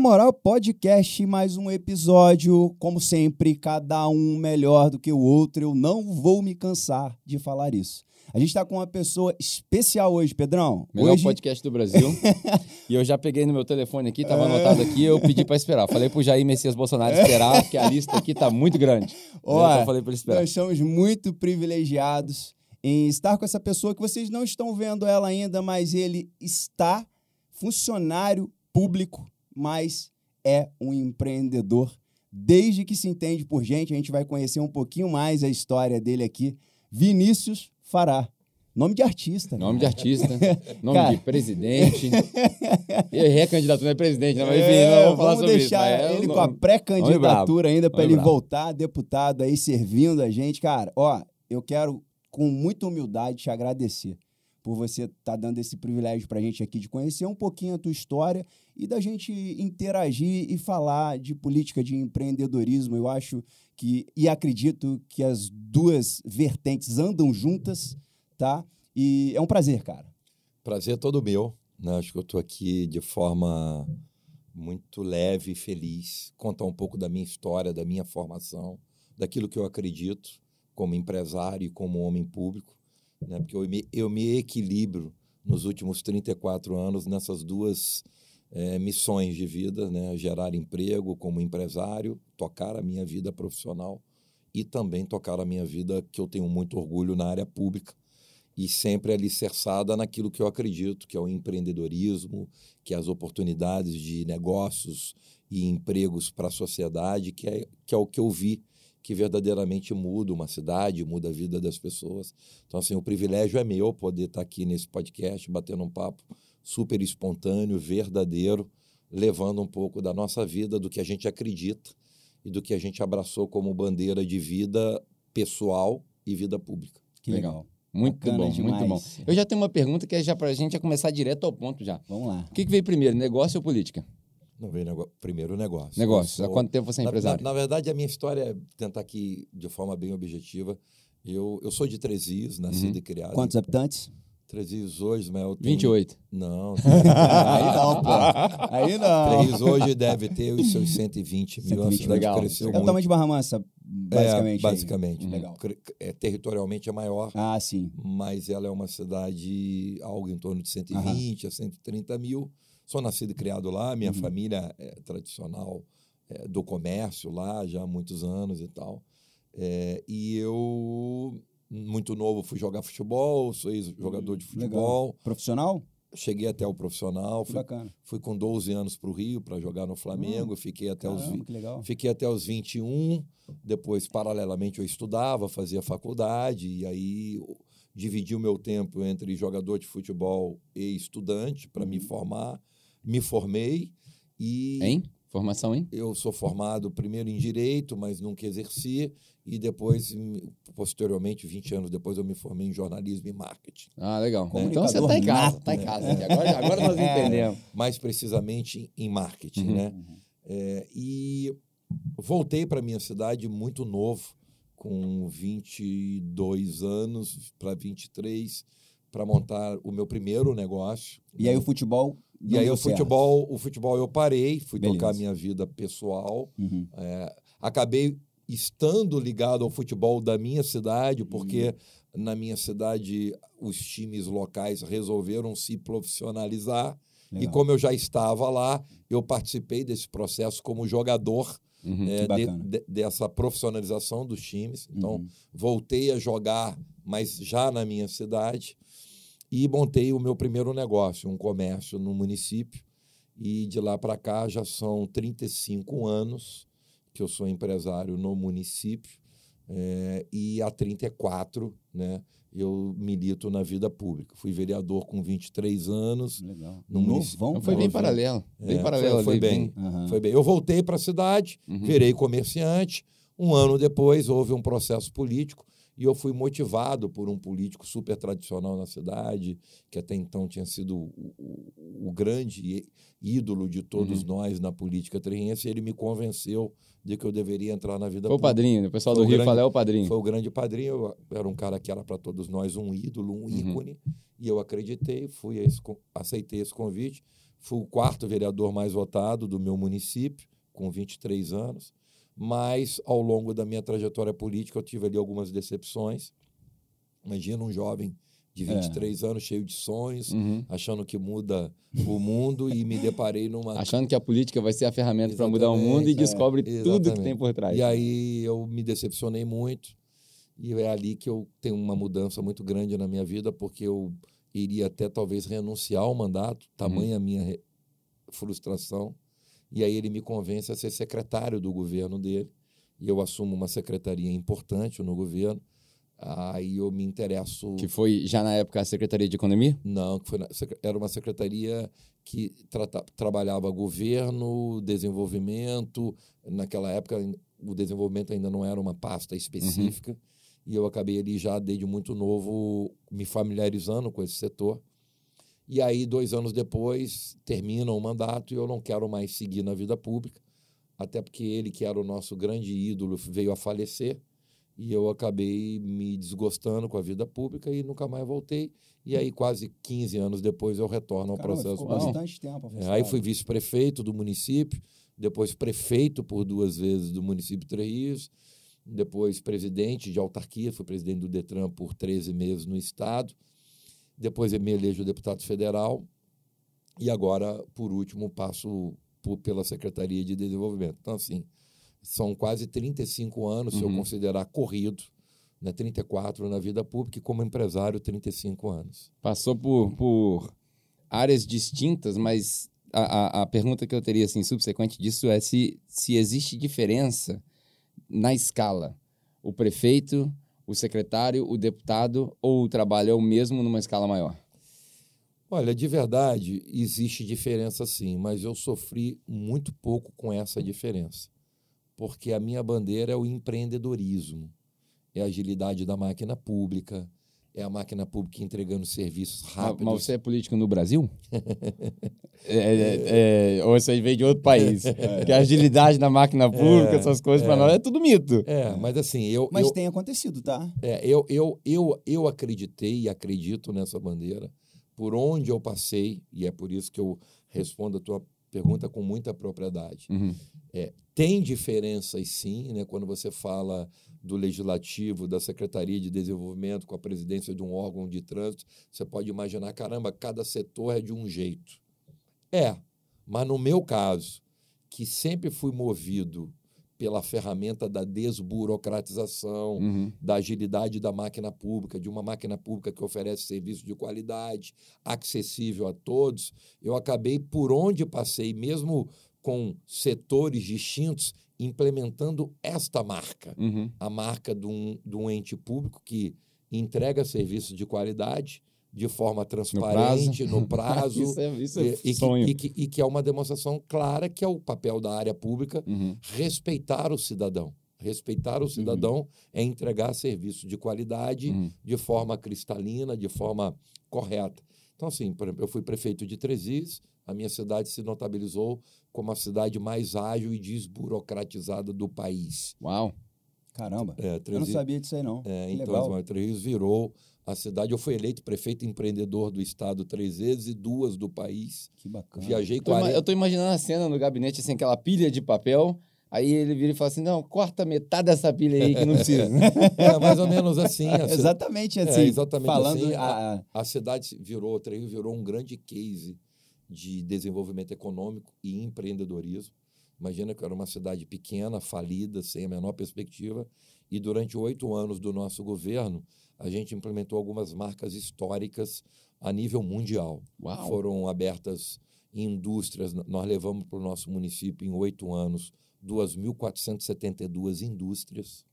Moral, podcast, mais um episódio. Como sempre, cada um melhor do que o outro. Eu não vou me cansar de falar isso. A gente está com uma pessoa especial hoje, Pedrão. Melhor hoje... podcast do Brasil. e eu já peguei no meu telefone aqui, estava anotado aqui, eu pedi para esperar. Falei pro Jair Messias Bolsonaro esperar, porque a lista aqui tá muito grande. Olha, então falei para ele esperar. Nós somos muito privilegiados em estar com essa pessoa que vocês não estão vendo ela ainda, mas ele está funcionário público, mas é um empreendedor. Desde que se entende por gente, a gente vai conhecer um pouquinho mais a história dele aqui. Vinícius Fará. Nome de artista. Nome né? de artista, nome Cara... de presidente. e recandidatura não é presidente, não, mas enfim, é, não vamos deixar isso. É ele com a pré-candidatura ainda para ele bravo. voltar deputado aí servindo a gente. Cara, ó, eu quero com muita humildade te agradecer por você estar tá dando esse privilégio para a gente aqui de conhecer um pouquinho a tua história e da gente interagir e falar de política de empreendedorismo. Eu acho que e acredito que as duas vertentes andam juntas, tá? E é um prazer, cara. Prazer todo meu. Né? Acho que eu estou aqui de forma muito leve e feliz, contar um pouco da minha história, da minha formação, daquilo que eu acredito como empresário e como homem público, né? porque eu me, eu me equilibro nos últimos 34 anos nessas duas é, missões de vida, né? gerar emprego como empresário, tocar a minha vida profissional e também tocar a minha vida, que eu tenho muito orgulho na área pública, e sempre alicerçada naquilo que eu acredito, que é o empreendedorismo, que é as oportunidades de negócios e empregos para a sociedade, que é, que é o que eu vi que verdadeiramente muda uma cidade, muda a vida das pessoas. Então, assim, o privilégio é meu poder estar aqui nesse podcast, batendo um papo super espontâneo, verdadeiro, levando um pouco da nossa vida, do que a gente acredita e do que a gente abraçou como bandeira de vida pessoal e vida pública. Que legal. Muito Bacana bom, demais. muito bom. Eu já tenho uma pergunta que é já para a gente já começar direto ao ponto já. Vamos lá. O que, que veio primeiro, negócio ou política? Não veio nego... primeiro negócio. Negócio. Sou... Há quanto tempo você é empresário? Na, na, na, verdade, a minha história é tentar aqui de forma bem objetiva. Eu, eu sou de Três Rios, nascido uhum. e criado. Quantos habitantes? Três Rios hoje, mas eu tenho... 28. Não. Aí não, pô. Aí não. Três Rios hoje deve ter os seus 120 mil. 120 legal. Cresceu é o tamanho de Barra Mansa, basicamente. É, basicamente. Aí. Legal. É, territorialmente é maior. Ah, sim. Mas ela é uma cidade algo em torno de 120 a 130 mil. Sou nascido e criado lá, minha uhum. família é tradicional é, do comércio lá já há muitos anos e tal. É, e eu, muito novo, fui jogar futebol, sou jogador de futebol. Legal. Profissional? Cheguei até o profissional. Fui, fui com 12 anos para o Rio para jogar no Flamengo. Hum, fiquei, até caramba, os, fiquei até os 21. Depois, paralelamente, eu estudava, fazia faculdade. E aí dividi o meu tempo entre jogador de futebol e estudante para me uhum. formar me formei e. Em? Formação em? Eu sou formado primeiro em Direito, mas nunca exerci, e depois, posteriormente, 20 anos depois, eu me formei em Jornalismo e Marketing. Ah, legal. Né? Então você está em casa, está em casa. Né? Agora, agora nós é. entendemos. Mais precisamente em marketing, uhum. né? É, e voltei para minha cidade muito novo, com 22 anos para 23, para montar o meu primeiro negócio. E aí o futebol e aí o futebol, o futebol eu parei, fui Beleza. tocar minha vida pessoal. Uhum. É, acabei estando ligado ao futebol da minha cidade, porque uhum. na minha cidade os times locais resolveram se profissionalizar. Legal. E como eu já estava lá, eu participei desse processo como jogador uhum, é, de, de, dessa profissionalização dos times. Então, uhum. voltei a jogar, mas já na minha cidade e montei o meu primeiro negócio, um comércio no município. E de lá para cá já são 35 anos que eu sou empresário no município. É, e há 34, né, eu milito na vida pública. Fui vereador com 23 anos. Legal. No Novão, então foi bem paralelo. Bem é, paralelo foi, foi ali, bem, uhum. foi bem. Eu voltei para a cidade, uhum. virei comerciante. Um ano depois houve um processo político e eu fui motivado por um político super tradicional na cidade, que até então tinha sido o, o, o grande ídolo de todos uhum. nós na política terrense. Ele me convenceu de que eu deveria entrar na vida Foi pública. o padrinho, o pessoal do Rio fala é o padrinho. Foi o grande padrinho. Eu era um cara que era para todos nós um ídolo, um uhum. ícone. Uhum. E eu acreditei, fui esse, aceitei esse convite. Fui o quarto vereador mais votado do meu município, com 23 anos. Mas, ao longo da minha trajetória política, eu tive ali algumas decepções. Imagina um jovem de 23 é. anos, cheio de sonhos, uhum. achando que muda o mundo e me deparei numa. Achando que a política vai ser a ferramenta para mudar o mundo e é, descobre tudo que tem por trás. E aí eu me decepcionei muito. E é ali que eu tenho uma mudança muito grande na minha vida, porque eu iria até talvez renunciar ao mandato, tamanha uhum. a minha frustração. E aí ele me convence a ser secretário do governo dele. E eu assumo uma secretaria importante no governo. Aí eu me interesso. Que foi já na época a Secretaria de Economia? Não, que foi na, era uma secretaria que trata, trabalhava governo, desenvolvimento. Naquela época, o desenvolvimento ainda não era uma pasta específica. Uhum. E eu acabei ali já, desde muito novo, me familiarizando com esse setor. E aí, dois anos depois, termina o mandato e eu não quero mais seguir na vida pública, até porque ele, que era o nosso grande ídolo, veio a falecer. E eu acabei me desgostando com a vida pública e nunca mais voltei. E aí, quase 15 anos depois, eu retorno ao Caramba, processo. Ficou bastante tempo. É, aí fui vice-prefeito do município, depois prefeito por duas vezes do município de Três Rios, depois presidente de autarquia, fui presidente do Detran por 13 meses no estado, depois me elejo deputado federal e agora, por último, passo por, pela Secretaria de Desenvolvimento. Então, assim, são quase 35 anos, uhum. se eu uhum. considerar corrido, né, 34 na vida pública e como empresário, 35 anos. Passou por, por áreas distintas, mas a, a, a pergunta que eu teria assim, subsequente disso é se, se existe diferença na escala? O prefeito, o secretário, o deputado ou o trabalho é o mesmo numa escala maior? Olha, de verdade, existe diferença sim, mas eu sofri muito pouco com essa diferença. Porque a minha bandeira é o empreendedorismo, é a agilidade da máquina pública, é a máquina pública entregando serviços rápidos. Mas você é político no Brasil? é, é, é, ou você veio de outro país? É. Que a agilidade na máquina pública, essas coisas, para nós é tudo mito. É, mas assim, eu. Mas eu, tem acontecido, tá? É, eu, eu, eu, eu acreditei e acredito nessa bandeira por onde eu passei, e é por isso que eu respondo a tua pergunta com muita propriedade. Uhum. É, tem diferenças sim, né, quando você fala do legislativo, da Secretaria de Desenvolvimento, com a presidência de um órgão de trânsito, você pode imaginar, caramba, cada setor é de um jeito. É, mas no meu caso, que sempre fui movido pela ferramenta da desburocratização, uhum. da agilidade da máquina pública, de uma máquina pública que oferece serviço de qualidade, acessível a todos, eu acabei por onde passei, mesmo com setores distintos, implementando esta marca, uhum. a marca de um, de um ente público que entrega serviços de qualidade de forma transparente, no prazo, no é, é e. E, que, e, que, é uma demonstração clara que é o papel da área pública uhum. respeitar o cidadão. Respeitar o uhum. cidadão uhum. é entregar serviço de qualidade uhum. de forma cristalina, de forma correta. Então, assim, por exemplo, eu fui prefeito de Trezis, a minha cidade se notabilizou como a cidade mais ágil e desburocratizada do país. Uau! Caramba, é, Três eu não sabia disso aí, não. É, então, legal. Três Rios virou a cidade. Eu fui eleito prefeito empreendedor do estado três vezes e duas do país. Que bacana. Viajei 40... Eu estou imaginando a cena no gabinete, assim, aquela pilha de papel. Aí ele vira e fala assim: não, corta metade dessa pilha aí que não precisa. é mais ou menos assim. exatamente assim. É, exatamente falando assim. A, a, a cidade virou, Três virou um grande case de desenvolvimento econômico e empreendedorismo. Imagina que era uma cidade pequena, falida, sem a menor perspectiva, e durante oito anos do nosso governo, a gente implementou algumas marcas históricas a nível mundial. Uau. Foram abertas indústrias, nós levamos para o nosso município em oito anos 2.472 indústrias.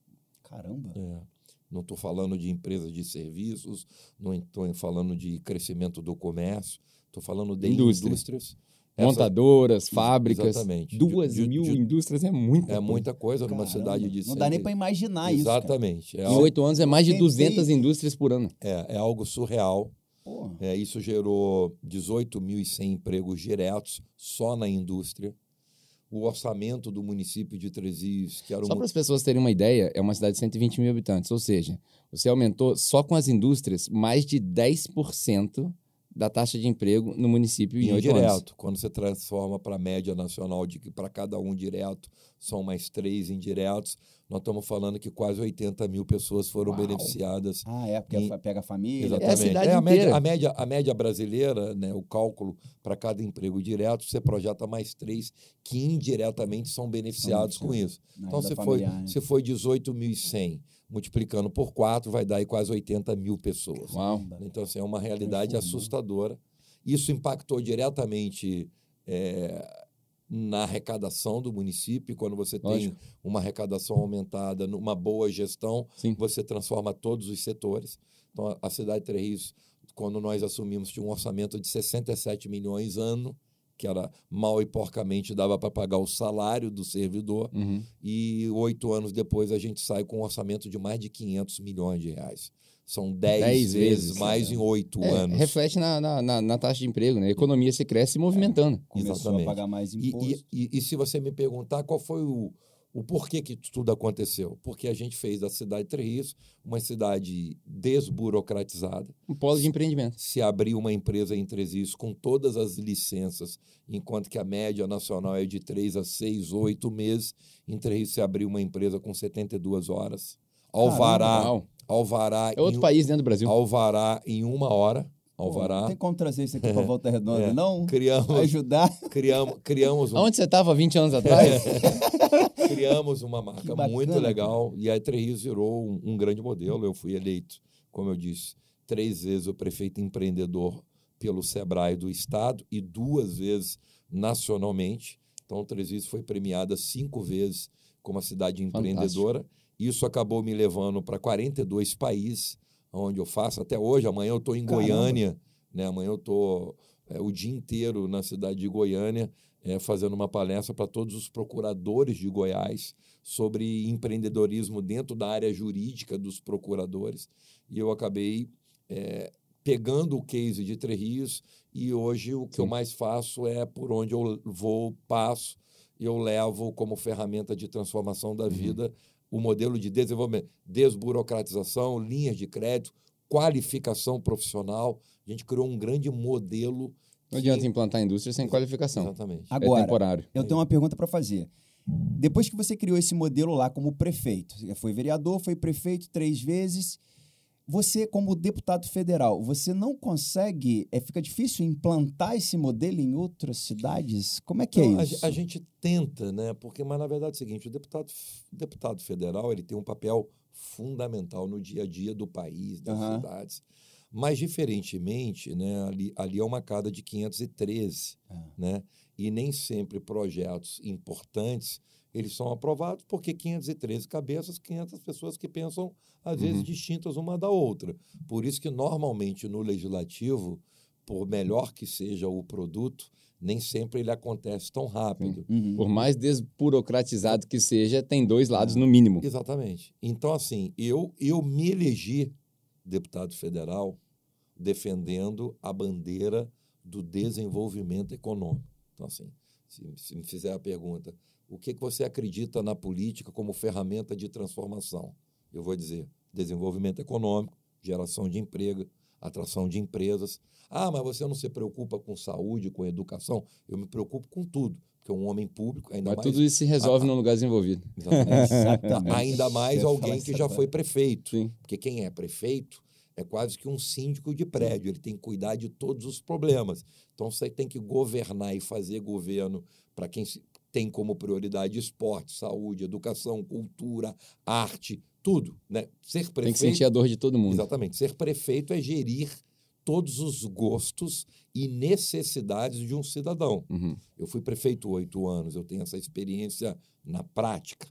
Caramba! É. Não estou falando de empresas de serviços, não estou falando de crescimento do comércio, estou falando de Indústria. indústrias. Montadoras, Essa, fábricas. Exatamente. Duas de, mil de, indústrias é muita É muita coisa Caramba, numa cidade de... Não dá nem para imaginar exatamente. isso, Exatamente. É em oito anos é mais de 200 indústrias por ano. É, é algo surreal. É, isso gerou 18.100 empregos diretos só na indústria o orçamento do município de Tresios, que era Só para as pessoas terem uma ideia, é uma cidade de 120 mil habitantes, ou seja, você aumentou só com as indústrias mais de 10% da taxa de emprego no município em oito Indireto. Quando você transforma para a média nacional de que para cada um direto são mais três indiretos, nós estamos falando que quase 80 mil pessoas foram Uau. beneficiadas. Ah, é, porque em- pega a família. Exatamente. É a cidade a, média, a, média, a média brasileira, né, o cálculo para cada emprego direto, você projeta mais três que indiretamente são beneficiados com isso. na Então, se foi, né? se foi 18.100, multiplicando por 4, vai dar aí quase 80 mil pessoas. Uau. Então, assim, é uma realidade Transformou. assustadora. Isso impactou diretamente é, na arrecadação do município. Quando você tem Lógico. uma arrecadação aumentada, numa boa gestão, Sim. você transforma todos os setores. Então, a- a cidade de Três Rios, quando nós assumimos, tinha um orçamento de 67 milhões ano, que era mal e porcamente dava para pagar o salário do servidor. Uhum. E oito anos depois a gente sai com um orçamento de mais de 500 milhões de reais. São 10 Dez vezes, vezes, mais cara. em oito É, anos. reflete na, na, na- na taxa de emprego, né? A economia se cresce se movimentando. Começou exatamente. a pagar mais E, imposto. e, e, e se você me perguntar qual foi o, o porquê que tudo aconteceu? Porque a gente fez da cidade de Três Rios uma cidade desburocratizada. Um polo de empreendimento. Se abriu uma empresa em Três Rios com todas as licenças, enquanto que a média nacional é de três a seis, oito meses, em Três Rios se abriu uma empresa com 72 horas. Alvará, Uau. alvará, É outro em, país dentro do Brasil. alvará em uma hora. Pô, Alvará. Não tem como trazer isso aqui para Volta Redonda, É. não? Criamos, Ajudar. criamos, criamos um Aonde você estava 20 anos atrás? criamos uma marca bacana, muito legal e a Três Rios virou um, um grande modelo. Eu fui eleito, como eu disse, três vezes o prefeito empreendedor pelo Sebrae do Estado e duas vezes nacionalmente. Então, Três Rios foi premiada cinco vezes como a cidade empreendedora. Isso acabou me levando para 42 países, onde eu faço até hoje. Amanhã eu estou em Caramba. Goiânia, né? amanhã eu estou o dia inteiro na cidade de Goiânia é, fazendo uma palestra para todos os procuradores de Goiás sobre empreendedorismo dentro da área jurídica dos procuradores. E eu acabei é, pegando o case de Três Rios e hoje o que Sim. eu mais faço é por onde eu vou, passo, eu levo como ferramenta de transformação da vida o modelo de desenvolvimento, desburocratização, linhas de crédito, qualificação profissional. A gente criou um grande modelo. Não adianta implantar a indústria sem qualificação. Exatamente. É Agora, temporário. eu tenho uma pergunta para fazer. Depois que você criou esse modelo lá como prefeito, você foi vereador, foi prefeito três vezes, você, como deputado federal, você não consegue, é, fica difícil implantar esse modelo em outras cidades? Como é que Não, é a isso? ge- A, gente tenta, né? Porque, mas na verdade é o seguinte: o deputado, o deputado federal ele tem um papel fundamental no dia a dia do país, das Aham. cidades. Mas, diferentemente, né, ali, ali é uma cada de 513, Ah. né? E nem sempre projetos importantes eles são aprovados porque 513 cabeças, 500 pessoas que pensam, às vezes, Uhum. distintas uma da outra. Por isso que, normalmente, no legislativo, por melhor que seja o produto, nem sempre ele acontece tão rápido. Uhum. Por mais desburocratizado que seja, tem dois lados no mínimo. Exatamente. Então, assim, eu, eu me elegi deputado federal defendendo a bandeira do desenvolvimento econômico. Então, assim, se, se me fizer a pergunta, o que, que você acredita na política como ferramenta de transformação? Eu vou dizer desenvolvimento econômico, geração de emprego, atração de empresas. Ah, mas você não se preocupa com saúde, com educação? Eu me preocupo com tudo, porque um homem público, ainda Mas mais tudo isso se resolve Ah, num lugar desenvolvido. Exatamente. Ainda mais alguém que já foi prefeito. Sim. Porque quem é prefeito é quase que um síndico de prédio, ele tem que cuidar de todos os problemas. Então você tem que governar e fazer governo para quem se- tem como prioridade esporte, saúde, educação, cultura, arte, tudo. Né? Ser prefeito. Tem que sentir a dor de todo mundo. Exatamente. Ser prefeito é gerir todos os gostos e necessidades de um cidadão. Uhum. Eu fui prefeito oito anos, eu tenho essa experiência na prática.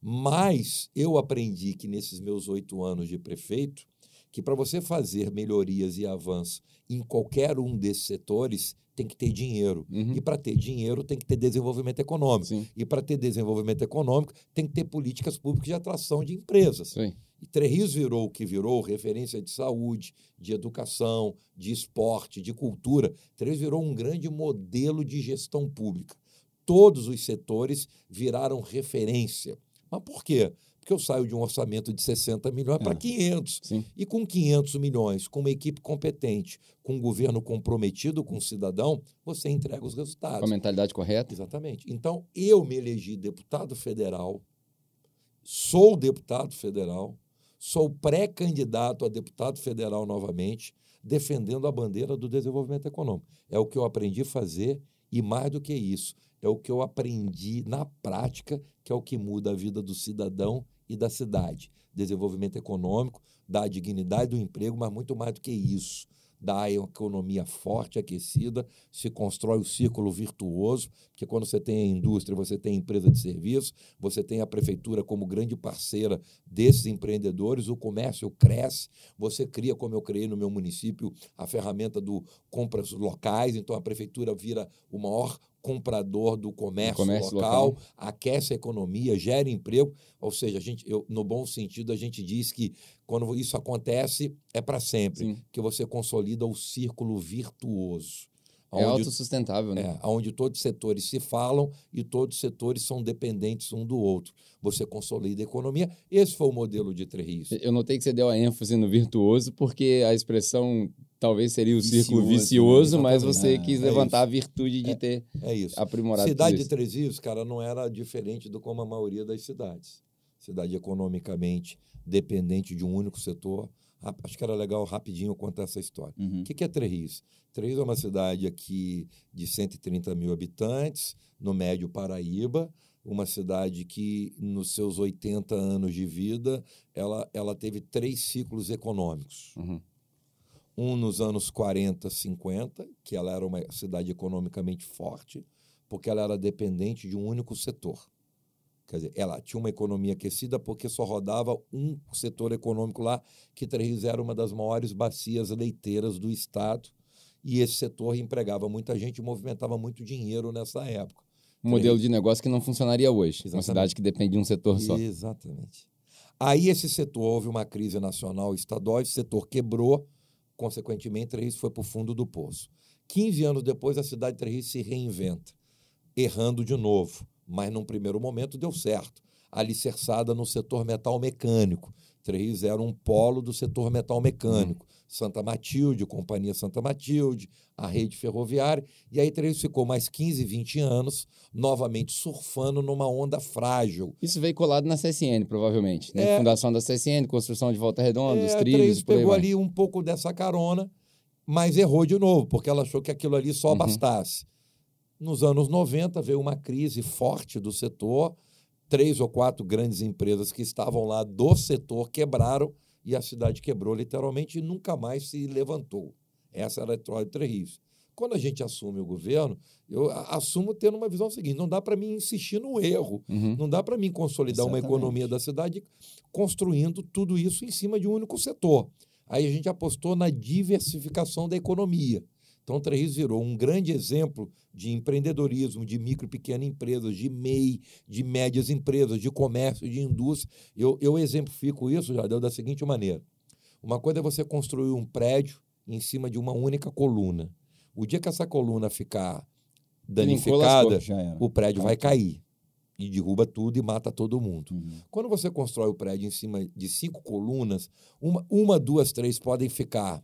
Mas eu aprendi que nesses meus oito anos de prefeito, que para você fazer melhorias e avanços em qualquer um desses setores, tem que ter dinheiro. Uhum. E para ter dinheiro, tem que ter desenvolvimento econômico. Sim, E para ter desenvolvimento econômico, tem que ter políticas públicas de atração de empresas. aí. E Três Rios virou o que virou, referência de saúde, de educação, de esporte, de cultura. Três Rios virou um grande modelo de gestão pública. Todos os setores viraram referência. Mas por quê? Que eu saio de um orçamento de 60 milhões é. para 500. Sim. E com 500 milhões, com uma equipe competente, com um governo comprometido com o cidadão, você entrega os resultados. Com a mentalidade correta. Exatamente. Então, eu me elegi deputado federal, sou deputado federal, sou pré-candidato a deputado federal novamente, defendendo a bandeira do desenvolvimento econômico. É o que eu aprendi a fazer e mais do que isso, é o que eu aprendi na prática, que é o que muda a vida do cidadão e da cidade. Desenvolvimento econômico, da dignidade do emprego, mas muito mais do que isso da economia forte, aquecida, se constrói o círculo virtuoso, porque quando você tem a indústria, você tem a empresa de serviço, você tem a prefeitura como grande parceira desses empreendedores, o comércio cresce, você cria, como eu criei no meu município, a ferramenta do compras locais, então a prefeitura vira o maior comprador do comércio, comércio local, local, aquece a economia, gera emprego. Ou seja, a gente, eu, no bom sentido, a gente diz que quando isso acontece, é para sempre, Sim. que você consolida o círculo virtuoso. É autossustentável, né? É, onde todos os setores se falam e todos os setores são dependentes um do outro. Você consolida a economia. Esse foi o modelo de Três Eu notei que você deu a ênfase no virtuoso, porque a expressão talvez seria o vicioso, círculo vicioso, mas você quis é levantar a virtude de é, ter é isso. aprimorado Cidade de Três Rios, cara, não era diferente do como a maioria das cidades. Cidade economicamente dependente de um único setor Acho que era legal rapidinho contar essa história. Uhum. O que é Três Três é uma cidade aqui de 130 mil habitantes, no Médio Paraíba, uma cidade que, nos seus 80 anos de vida, ela, ela teve três ciclos econômicos. Uhum. Um nos anos 40, 50, que ela era uma cidade economicamente forte, porque ela era dependente de um único setor. Quer dizer, ela tinha uma economia aquecida porque só rodava um setor econômico lá, que Três era uma das maiores bacias leiteiras do Estado. E esse setor empregava muita gente e movimentava muito dinheiro nessa época. Um modelo de negócio que não funcionaria hoje. Exatamente. Uma cidade que depende de um setor só. Exatamente. Aí esse setor, houve uma crise nacional estadual, esse setor quebrou, consequentemente, Três foi para o fundo do poço. 15 anos depois, a cidade de Três se reinventa, errando de novo mas num primeiro momento deu certo. Alicerçada no setor metal mecânico. Três era um polo do setor metal mecânico. Uhum. Santa Matilde, Companhia Santa Matilde, a rede ferroviária. E aí Três ficou mais 15, 20 anos, novamente surfando numa onda frágil. Isso veio colado na CSN, provavelmente. Né? É, Fundação da CSN, construção de Volta Redonda, é, os trilhos. Três pegou ali um pouco dessa carona, mas errou de novo, porque ela achou que aquilo ali só uhum. bastasse. Nos anos 90 veio uma crise forte do setor, três ou quatro grandes empresas que estavam lá do setor quebraram e a cidade quebrou literalmente e nunca mais se levantou. Essa era a Detroit Três Quando a gente assume o governo, eu assumo tendo uma visão seguinte: não dá para mim insistir no erro, uhum. não dá para mim consolidar Exatamente. uma economia da cidade construindo tudo isso em cima de um único setor. Aí a gente apostou na diversificação da economia. Então, Três virou um grande exemplo de empreendedorismo, de micro e pequenas empresas, de MEI, de médias empresas, de comércio, de indústria. Eu, eu exemplifico isso, já deu da seguinte maneira. Uma coisa é você construir um prédio em cima de uma única coluna. O dia que essa coluna ficar danificada, o prédio vai cair e derruba tudo e mata todo mundo. Uhum. Quando você constrói o prédio em cima de cinco colunas, uma, uma duas, três podem ficar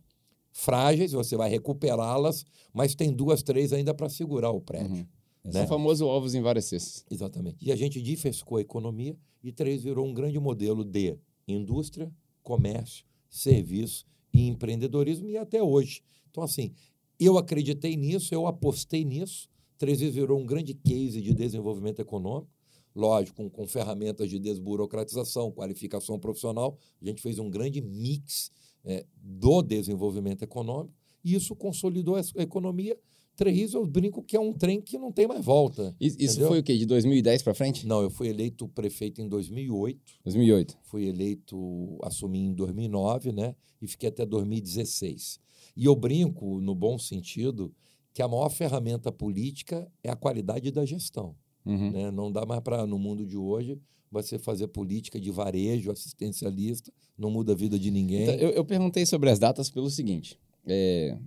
frágeis, você vai recuperá-las, mas tem duas, três ainda para segurar o prédio. Uhum. Né? o famoso ovos em várias cestas. Exatamente. E a gente diversificou a economia e três virou um grande modelo de indústria, comércio, serviço e empreendedorismo e até hoje. Então, assim, eu acreditei nisso, eu apostei nisso. Três virou um grande case de desenvolvimento econômico lógico, com, com, ferramentas de desburocratização, qualificação profissional. A gente fez um grande mix é, do desenvolvimento econômico, e isso consolidou a economia. Três, eu brinco que é um trem que não tem mais volta. Isso entendeu? foi o quê? De 2010 para frente? Não, eu fui eleito prefeito em 2008. 2008. Fui eleito, assumi em 2009, né? E fiquei até 2016. E eu brinco, no bom sentido, que a maior ferramenta política é a qualidade da gestão. Uhum. Né? Não dá mais para, no mundo de hoje, você fazer política de varejo, assistencialista, não muda a vida de ninguém. Então, eu, eu, perguntei sobre as datas pelo seguinte: é,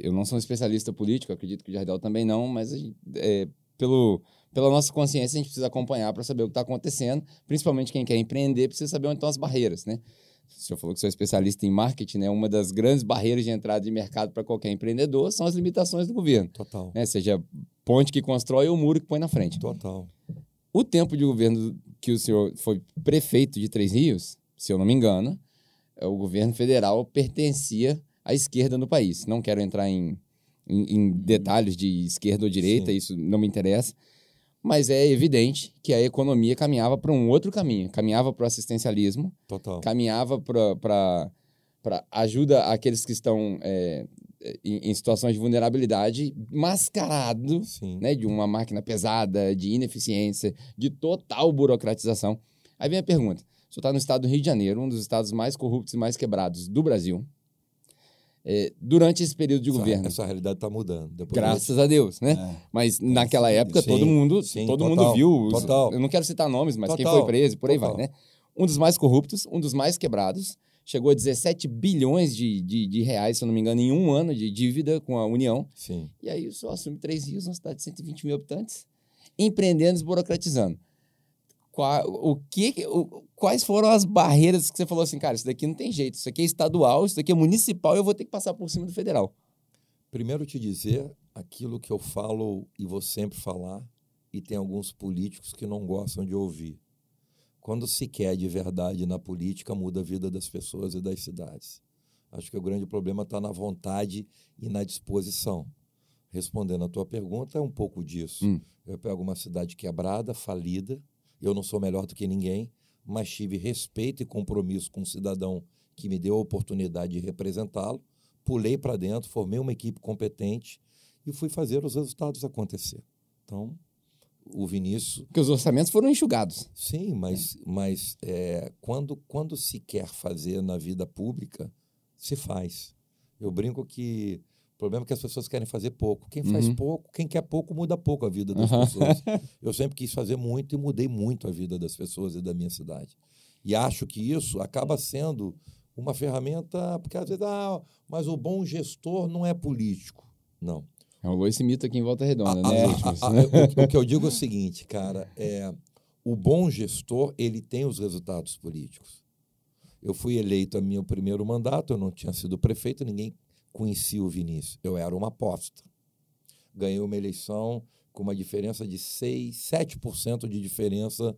eu não sou um especialista político, acredito que o Jardel também não, mas é, pelo, pela nossa consciência, a gente precisa acompanhar para saber o que está acontecendo. Principalmente quem quer empreender precisa saber onde estão as barreiras, né? O senhor falou que sou especialista em marketing, né? Uma das grandes barreiras de entrada de mercado para qualquer empreendedor são as limitações do governo. Total. Né? Seja ponte que constrói ou muro que põe na frente. Total. O tempo de governo que o senhor foi prefeito de Três Rios, se eu não me engano, é, o governo federal pertencia à esquerda no país. Não quero entrar em, em, em detalhes de esquerda ou direita, Sim. isso não me interessa mas é evidente que a economia caminhava para um outro caminho, caminhava para o assistencialismo, Total. caminhava para ajuda àqueles que estão é, em, em, situações de vulnerabilidade, mascarado né, de uma máquina pesada, de ineficiência, de total burocratização. Aí vem a pergunta: senhor está no estado do Rio de Janeiro, um dos estados mais corruptos e mais quebrados do Brasil é, durante esse período de essa, governo. Essa realidade está mudando. Depois Graças a Deus, né? É. Mas naquela época sim, todo mundo, sim, todo total, mundo viu. Total. Eu não quero citar nomes, mas total, quem foi preso, por aí vai, né? Um dos mais corruptos, um dos mais quebrados, chegou a 17 bilhões de, de, de, reais, se eu não me engano, em um ano de dívida com a União. Sim. E aí só assume Três Rios, uma cidade de 120 mil habitantes, empreendendo e desburocratizando qual, o que, o, quais foram as barreiras que você falou assim, cara, isso daqui não tem jeito, isso aqui é estadual, isso daqui é municipal, eu vou ter que passar por cima do federal? Primeiro te dizer aquilo que eu falo e vou sempre falar, e tem alguns políticos que não gostam de ouvir. Quando se quer de verdade na política, muda a vida das pessoas e das cidades. Acho que o grande problema está na vontade e na disposição. Respondendo a tua pergunta, é um pouco disso. Hum. Eu pego uma cidade quebrada, falida, eu não sou melhor do que ninguém, mas tive respeito e compromisso com um cidadão que me deu a oportunidade de representá-lo. Pulei para dentro, formei uma equipe competente e fui fazer os resultados acontecer. Então, o Vinícius. Porque os orçamentos foram enxugados. Sim, mas, é. mas é, quando, quando se quer fazer na vida pública, se faz. Eu brinco que o problema é que as pessoas querem fazer pouco. Quem faz uhum. pouco, quem quer pouco, muda pouco a vida das uhum. pessoas. Eu sempre quis fazer muito e mudei muito a vida das pessoas e da minha cidade. E acho que isso acaba sendo uma ferramenta, porque às vezes, ah, mas o bom gestor não é político. Não. Rolou esse mito aqui em Volta Redonda, a, né? A, a, o, o, que eu digo é o seguinte, cara, é o bom gestor, ele tem os resultados políticos. Eu fui eleito a meu primeiro mandato, eu não tinha sido prefeito, ninguém conheci o Vinícius. Eu era uma aposta. Ganhei uma eleição com uma diferença de 6, 7% de diferença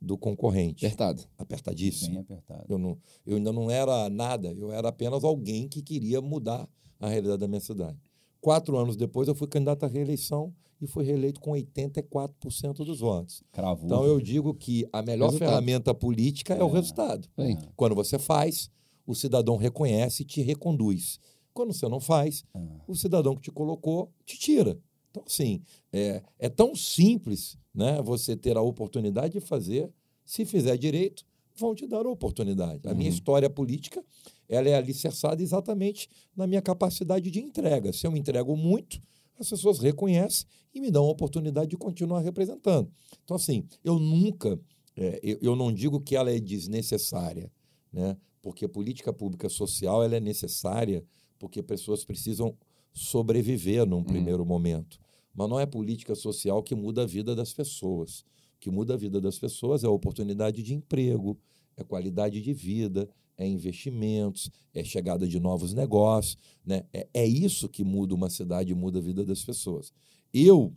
do concorrente. Apertado. Apertadíssimo. Bem apertado. Eu, não, eu ainda não era nada, eu era apenas alguém que queria mudar a realidade da minha cidade. Quatro anos depois, eu fui candidato à reeleição e fui reeleito com 84% dos votos. Cravou. Então, eu digo que a melhor resultado. ferramenta política é, é o resultado. É. Quando você faz, o cidadão reconhece e te reconduz. Quando você não faz, ah. o cidadão que te colocou te tira. Então, assim, é, é tão simples né, você ter a oportunidade de fazer. Se fizer direito, vão te dar a oportunidade. A minha uhum. história política ela é alicerçada exatamente na minha capacidade de entrega. Se eu entrego muito, as pessoas reconhecem e me dão a oportunidade de continuar representando. Então, assim, eu nunca, é, eu, eu, não digo que ela é desnecessária, né? porque política pública social ela é necessária porque pessoas precisam sobreviver num uhum. primeiro momento. Mas não é política social que muda a vida das pessoas. Que muda a vida das pessoas é a oportunidade de emprego, é qualidade de vida, é investimentos, é chegada de novos negócios. Né? É, é isso que muda uma cidade, muda a vida das pessoas. Eu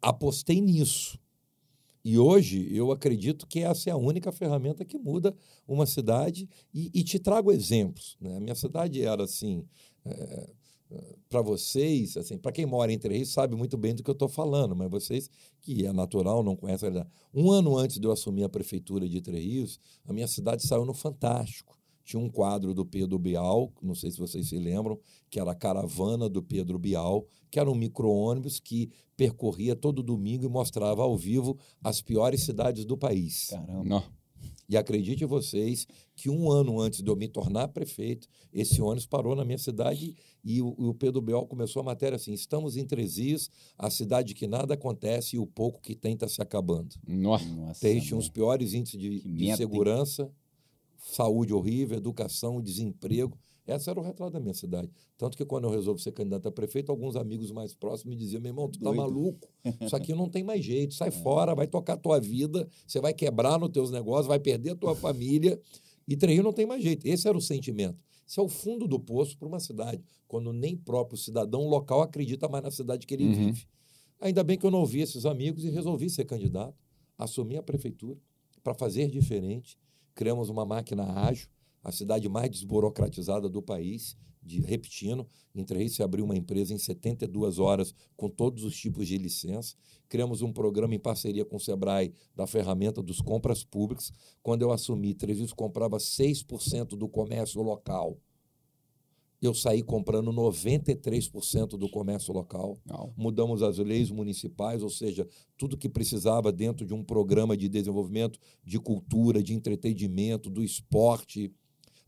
apostei nisso. E hoje eu acredito que essa é a única ferramenta que muda uma cidade e, e te trago exemplos. Né? A minha cidade era assim. É, para vocês, assim, para quem mora em Três Rios, sabe muito bem do que eu estou falando, mas vocês que é natural, não conhecem a realidade. Um ano antes de eu assumir a prefeitura de Três Rios, a minha cidade saiu no Fantástico. Tinha um quadro do Pedro Bial, não sei se vocês se lembram, que era a caravana do Pedro Bial, que era um micro-ônibus que percorria todo domingo e mostrava ao vivo as piores cidades do país. Caramba. Não. E acredite vocês que um ano antes de eu me tornar prefeito, esse ônibus parou na minha cidade e o, o Pedro Bial começou a matéria assim: estamos em Tresias, a cidade que nada acontece e o pouco que tem está se acabando. Nossa. Tem uns piores índices de, de segurança saúde horrível, educação, desemprego. Essa era o retrato da minha cidade. Tanto que quando eu resolvo ser candidato a prefeito, alguns amigos mais próximos me diziam: meu irmão, tu tá Doido. maluco? Isso aqui não tem mais jeito. Sai é. fora, vai tocar a tua vida, você vai quebrar nos teus negócios, vai perder a tua família. E Treio não tem mais jeito. Esse era o sentimento. Isso é o fundo do poço para uma cidade, quando nem próprio cidadão local acredita mais na cidade que ele uhum. vive. Ainda bem que eu não ouvi esses amigos e resolvi ser candidato, assumi a prefeitura para fazer diferente. Criamos uma máquina ágil, a cidade mais desburocratizada do país, de, repetindo, entre se abriu uma empresa em 72 horas com todos os tipos de licença. Criamos um programa em parceria com o Sebrae da ferramenta dos compras públicas. Quando eu assumi, Treviso comprava 6% do comércio local. Eu saí comprando 93% do comércio local. Não. Mudamos as leis municipais, ou seja, tudo que precisava dentro de um programa de desenvolvimento de cultura, de entretenimento, do esporte,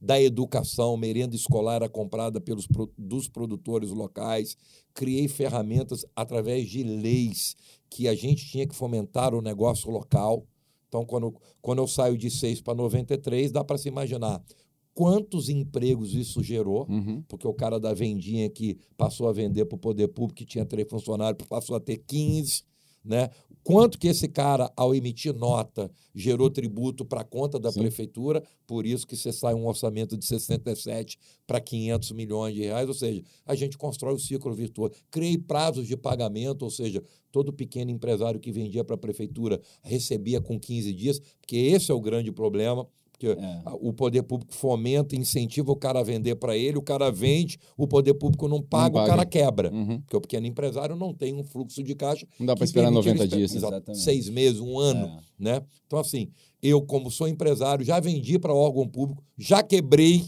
da educação, merenda escolar era comprada pelos, dos produtores locais, criei ferramentas através de leis que a gente tinha que fomentar o negócio local. Então, quando, quando eu saio de 6 para 93, dá para se imaginar quantos empregos isso gerou, uhum. porque o cara da vendinha que passou a vender para o poder público, que tinha três funcionários, passou a ter 15 né? Quanto que esse cara, ao emitir nota, gerou tributo para a conta da Sim. prefeitura, por isso que você sai um orçamento de 67 para 500 milhões de reais, ou seja, a gente constrói o ciclo virtuoso. Criei prazos de pagamento, ou seja, todo pequeno empresário que vendia para a prefeitura recebia com 15 dias, porque esse é o grande problema porque é. o poder público fomenta, incentiva o cara a vender para ele, o cara vende, o poder público não paga, não o cara quebra. Uhum. Porque o pequeno empresário não tem um fluxo de caixa. Não dá para esperar 90 dias. Exatamente. Seis meses, um ano. É. Né? Então, assim, eu, como sou empresário, já vendi para órgão público, já quebrei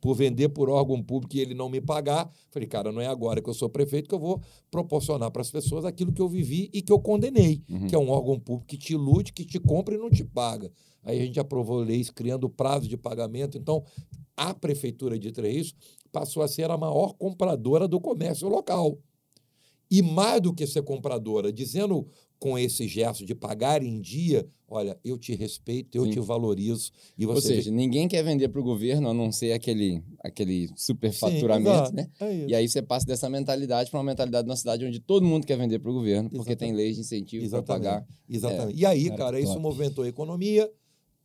por vender por órgão público e ele não me pagar. Falei, cara, não é agora que eu sou prefeito que eu vou proporcionar para as pessoas aquilo que eu vivi e que eu condenei, uhum. que é um órgão público que te ilude, que te compra e não te paga. Aí a gente aprovou leis criando prazo de pagamento. Então, a prefeitura de Três passou a ser a maior compradora do comércio local. E mais do que ser compradora, dizendo com esse gesto de pagar em dia, olha, eu te respeito, eu Sim. te valorizo. E você Ou seja, ninguém quer vender para o governo a não ser aquele, aquele superfaturamento, Sim, né? É e aí você passa dessa mentalidade para uma mentalidade na cidade onde todo mundo quer vender para o governo, porque Exatamente. tem leis de incentivo para pagar. Exatamente. É, e aí, cara, isso movimentou a economia,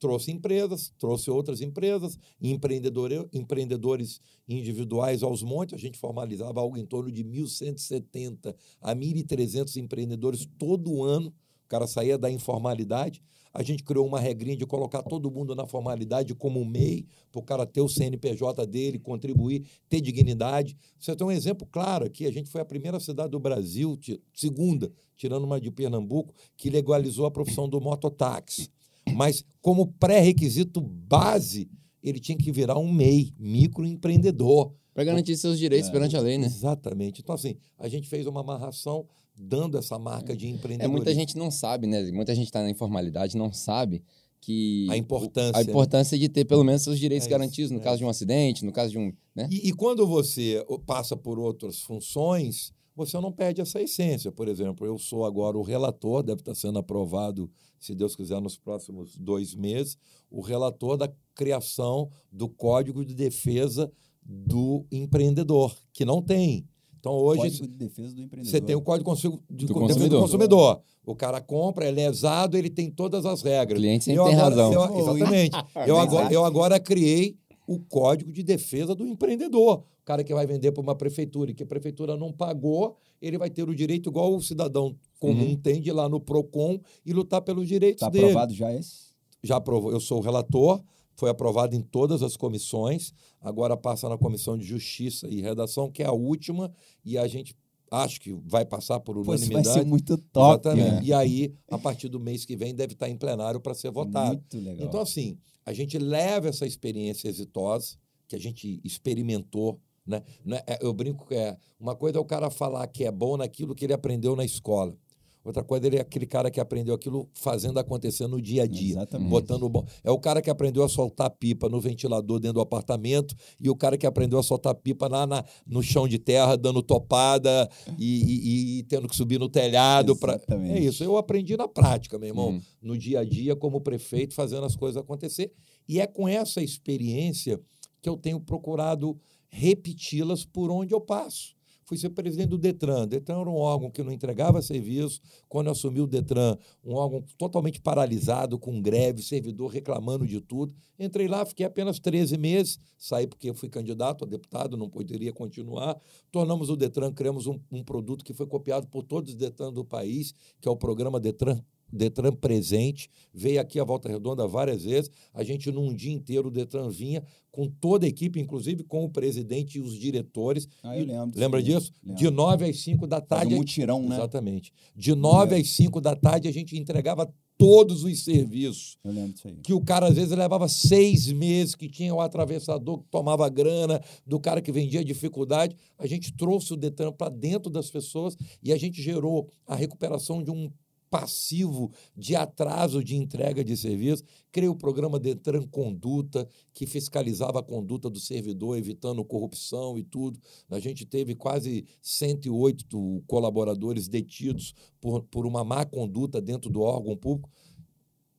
trouxe empresas, trouxe outras empresas, empreendedor, empreendedores individuais aos montes. A gente formalizava algo em torno de 1.170 a 1.300 empreendedores todo ano. O cara saía da informalidade. A gente criou uma regrinha de colocar todo mundo na formalidade como MEI, para o cara ter o CNPJ dele, contribuir, ter dignidade. Você tem um exemplo claro aqui: a gente foi a primeira cidade do Brasil, segunda, tirando uma de Pernambuco, que legalizou a profissão do mototáxi. Mas, como pré-requisito base, ele tinha que virar um MEI, microempreendedor. Para garantir seus direitos é, perante a lei, né? Exatamente. Então, assim, a gente fez uma amarração dando essa marca de empreendedor. É, muita gente não sabe, né? Muita gente está na informalidade, não sabe que a importância, a importância de ter pelo menos seus direitos é garantidos no é. caso de um acidente, no caso de um, né? E, e, quando você passa por outras funções, você não perde essa essência. Por exemplo, eu sou agora o relator, deve estar sendo aprovado, se Deus quiser, nos próximos dois meses, o relator da criação do Código de Defesa do Empreendedor, que não tem. Então, hoje. Código de Defesa do Empreendedor. Você tem o Código de do consumidor. do consumidor. O cara compra, ele é lesado, ele tem todas as regras. O cliente sempre eu tem agora, razão. Eu, exatamente. eu, agora, eu agora criei o Código de Defesa do Empreendedor o cara que vai vender para uma prefeitura e que a prefeitura não pagou, ele vai ter o direito, igual o cidadão comum uhum. tem, de ir lá no PROCON e lutar pelos direitos tá dele. Está aprovado já esse? Já aprovou. Eu sou o relator, foi aprovado em todas as comissões, agora passa na Comissão de Justiça e Redação, que é a última, e a gente acho que vai passar por unanimidade. Pois vai ser muito top. Exatamente. E aí, a partir do mês que vem, deve estar em plenário para ser votado. Muito legal. Então, assim, a gente leva essa experiência exitosa, que a gente experimentou né? É, eu brinco que é uma coisa é o cara falar que é bom naquilo que ele aprendeu na escola. Outra coisa ele é aquele cara que aprendeu aquilo fazendo acontecer no dia a dia, Exatamente. botando bom. É o cara que aprendeu a soltar pipa no ventilador dentro do apartamento e o cara que aprendeu a soltar pipa lá na, no chão de terra, dando topada e, e, e tendo que subir no telhado. Pra... É isso. Eu aprendi na prática, meu irmão, hum. no dia a dia, como prefeito, fazendo as coisas acontecer. E é com essa experiência que eu tenho procurado repeti-las por onde eu passo fui ser presidente do Detran. Detran era um órgão que não entregava serviço. Quando eu assumi o Detran, um órgão totalmente paralisado, com greve, servidor reclamando de tudo. Entrei lá, fiquei apenas 13 meses, saí porque fui candidato a deputado, não poderia continuar. Tornamos o Detran, criamos um, um produto que foi copiado por todos os Detran do país, que é o programa Detran Detran presente, veio aqui a Volta Redonda várias vezes. A gente, num dia inteiro, o Detran vinha com toda a equipe, inclusive com o presidente e os diretores. Ah, eu lembro. Lembra disso? Lembro. De 9 às 5 da tarde. Faz um mutirão, né? Exatamente. De 9 às 5 da tarde, a gente entregava todos os serviços. Eu lembro disso aí. Que o cara, às vezes, levava seis meses, que tinha o atravessador que tomava grana, do cara que vendia dificuldade. A gente trouxe o Detran para dentro das pessoas e a gente gerou a recuperação de um passivo de atraso de entrega de serviço. Criei o programa Detran Conduta, que fiscalizava a conduta do servidor, evitando corrupção e tudo. A gente teve quase 108 colaboradores detidos por, por uma má conduta dentro do órgão público.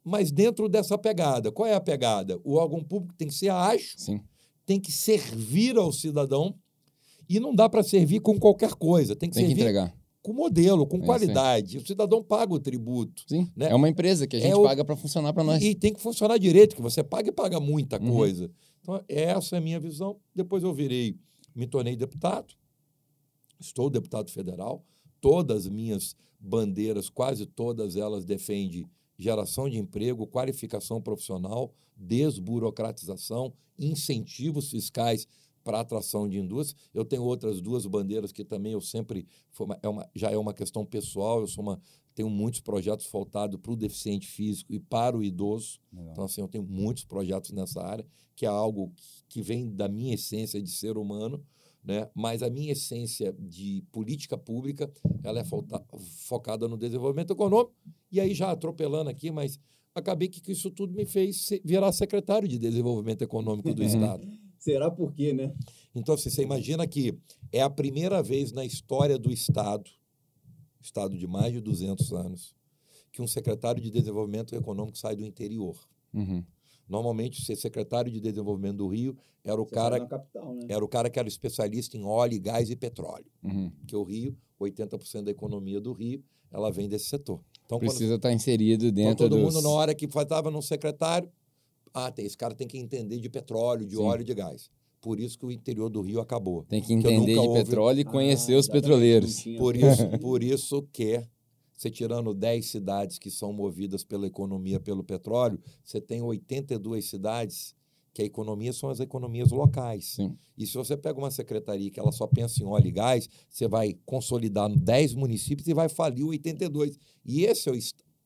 Mas dentro dessa pegada, qual é a pegada? O órgão público tem que ser ágil, Sim. tem que servir ao cidadão e não dá para servir com qualquer coisa. Tem que tem servir que entregar com modelo, com é qualidade. O cidadão paga o tributo. Sim. Né? É uma empresa que a gente é paga para funcionar para nós. E, tem que funcionar direito, que você paga e paga muita uhum. coisa. Então, essa é a minha visão. Depois eu virei, me tornei deputado, estou deputado federal. Todas as minhas bandeiras, quase todas elas, defendem geração de emprego, qualificação profissional, desburocratização, incentivos fiscais para atração de indústria. Eu tenho outras duas bandeiras que também eu sempre uma, é uma, já é uma questão pessoal. Eu sou uma, tenho muitos projetos voltados para o deficiente físico e para o idoso. Legal. Então assim, eu tenho muitos projetos nessa área que é algo que vem da minha essência de ser humano. Né? Mas a minha essência de política pública ela é focada no desenvolvimento econômico. E aí, já atropelando aqui, mas acabei que isso tudo me fez virar secretário de Desenvolvimento Econômico do Estado. Será por quê, né? Então, assim, você imagina que é a primeira vez na história do Estado, Estado de mais de 200 anos, que um secretário de Desenvolvimento Econômico sai do interior. Uhum. Normalmente, ser secretário de Desenvolvimento do Rio era o cara capital, né? era o cara que era especialista em óleo, gás e petróleo. Uhum. Porque o Rio, 80% da economia do Rio, ela vem desse setor. Então, Precisa quando, estar inserido dentro então, todo dos... mundo, na hora que faltava no secretário, ah, tem, esse cara tem que entender de petróleo, de Sim. óleo e de gás. Por isso que o interior do Rio acabou. Tem que entender de ouvi... petróleo e conhecer ah, os petroleiros. Por isso, por isso que você tirando 10 cidades que são movidas pela economia, pelo petróleo, você tem 82 cidades que a economia são as economias locais. Sim. E se você pega uma secretaria que ela só pensa em óleo e gás, você vai consolidar 10 municípios e vai falir 82. E esse é o,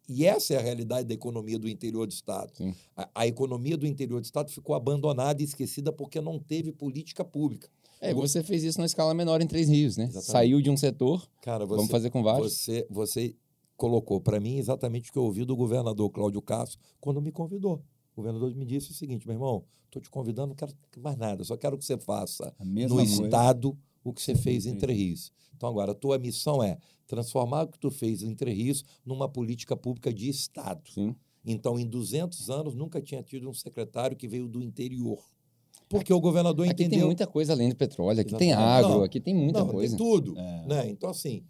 e essa é a realidade da economia do interior do Estado. A, a, economia do interior do Estado ficou abandonada e esquecida porque não teve política pública. É, você fez isso na escala menor em Três Rios, né? Exatamente. Saiu de um setor, Cara, você, vamos fazer com vários. Você, você colocou para mim exatamente o que eu ouvi do governador Cláudio Castro quando me convidou. O governador me disse o seguinte, meu irmão, estou te convidando, não quero mais nada, só quero que você faça no coisa. Estado o que você fez em Três Rios. Então, agora, a tua missão é transformar o que tu fez em Entre Rios numa política pública de Estado. Sim. Então, em 200 anos, nunca tinha tido um secretário que veio do interior. Porque o governador aqui entendeu... tem muita coisa além do petróleo, aqui Exatamente. tem agro, não, aqui tem muita não, coisa. Tem tudo. É. Né? Então, assim,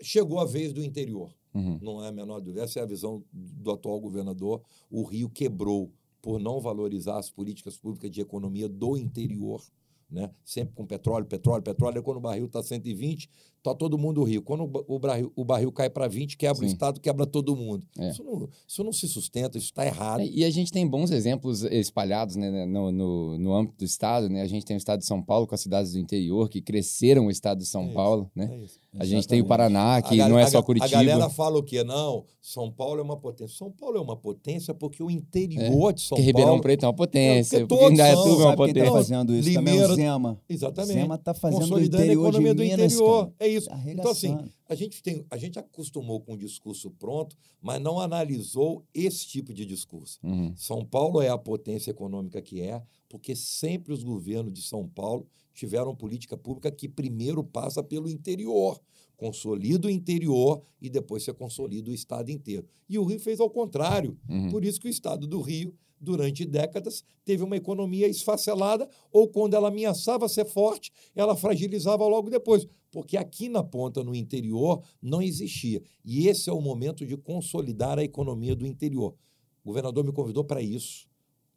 chegou a vez do interior. Uhum. Não é a menor dúvida. Essa é a visão do atual governador. O Rio quebrou por não valorizar as políticas públicas de economia do interior né? Sempre com petróleo, petróleo, petróleo. quando o barril está 120, está todo mundo rio. Quando o barril, o barril cai para 20, quebra Sim. o Estado, quebra todo mundo. É. Isso, não, isso não se sustenta, isso está errado. É, e a gente tem bons exemplos espalhados né, no, no, no, âmbito do Estado. Né? A gente tem o Estado de São Paulo com as cidades do interior que cresceram o Estado de São é Paulo. Né? É isso. A gente tem o Paraná, que a não é só Curitiba. A galera fala o quê? Não, São Paulo é uma potência. São Paulo é uma potência porque o interior é, de São Paulo... Ribeirão Preto é uma potência, é, porque, porque Indaiatuba é uma potência. Quem tá fazendo isso Limeira, também é o Zema. Exatamente. Zema está fazendo Consolidando o interior a economia de do interior. É isso. Então, assim, a gente, tem, a gente acostumou com o discurso pronto, mas não analisou esse tipo de discurso. Uhum. São Paulo é a potência econômica que é, porque sempre os governos de São Paulo tiveram política pública que primeiro passa pelo interior. consolida o interior e depois você consolida o estado inteiro. E o Rio fez ao contrário. Uhum. Por isso que o estado do Rio, durante décadas, teve uma economia esfacelada, ou quando ela ameaçava ser forte, ela fragilizava logo depois. Porque aqui na ponta, no interior, não existia. E esse é o momento de consolidar a economia do interior. O governador me convidou para isso.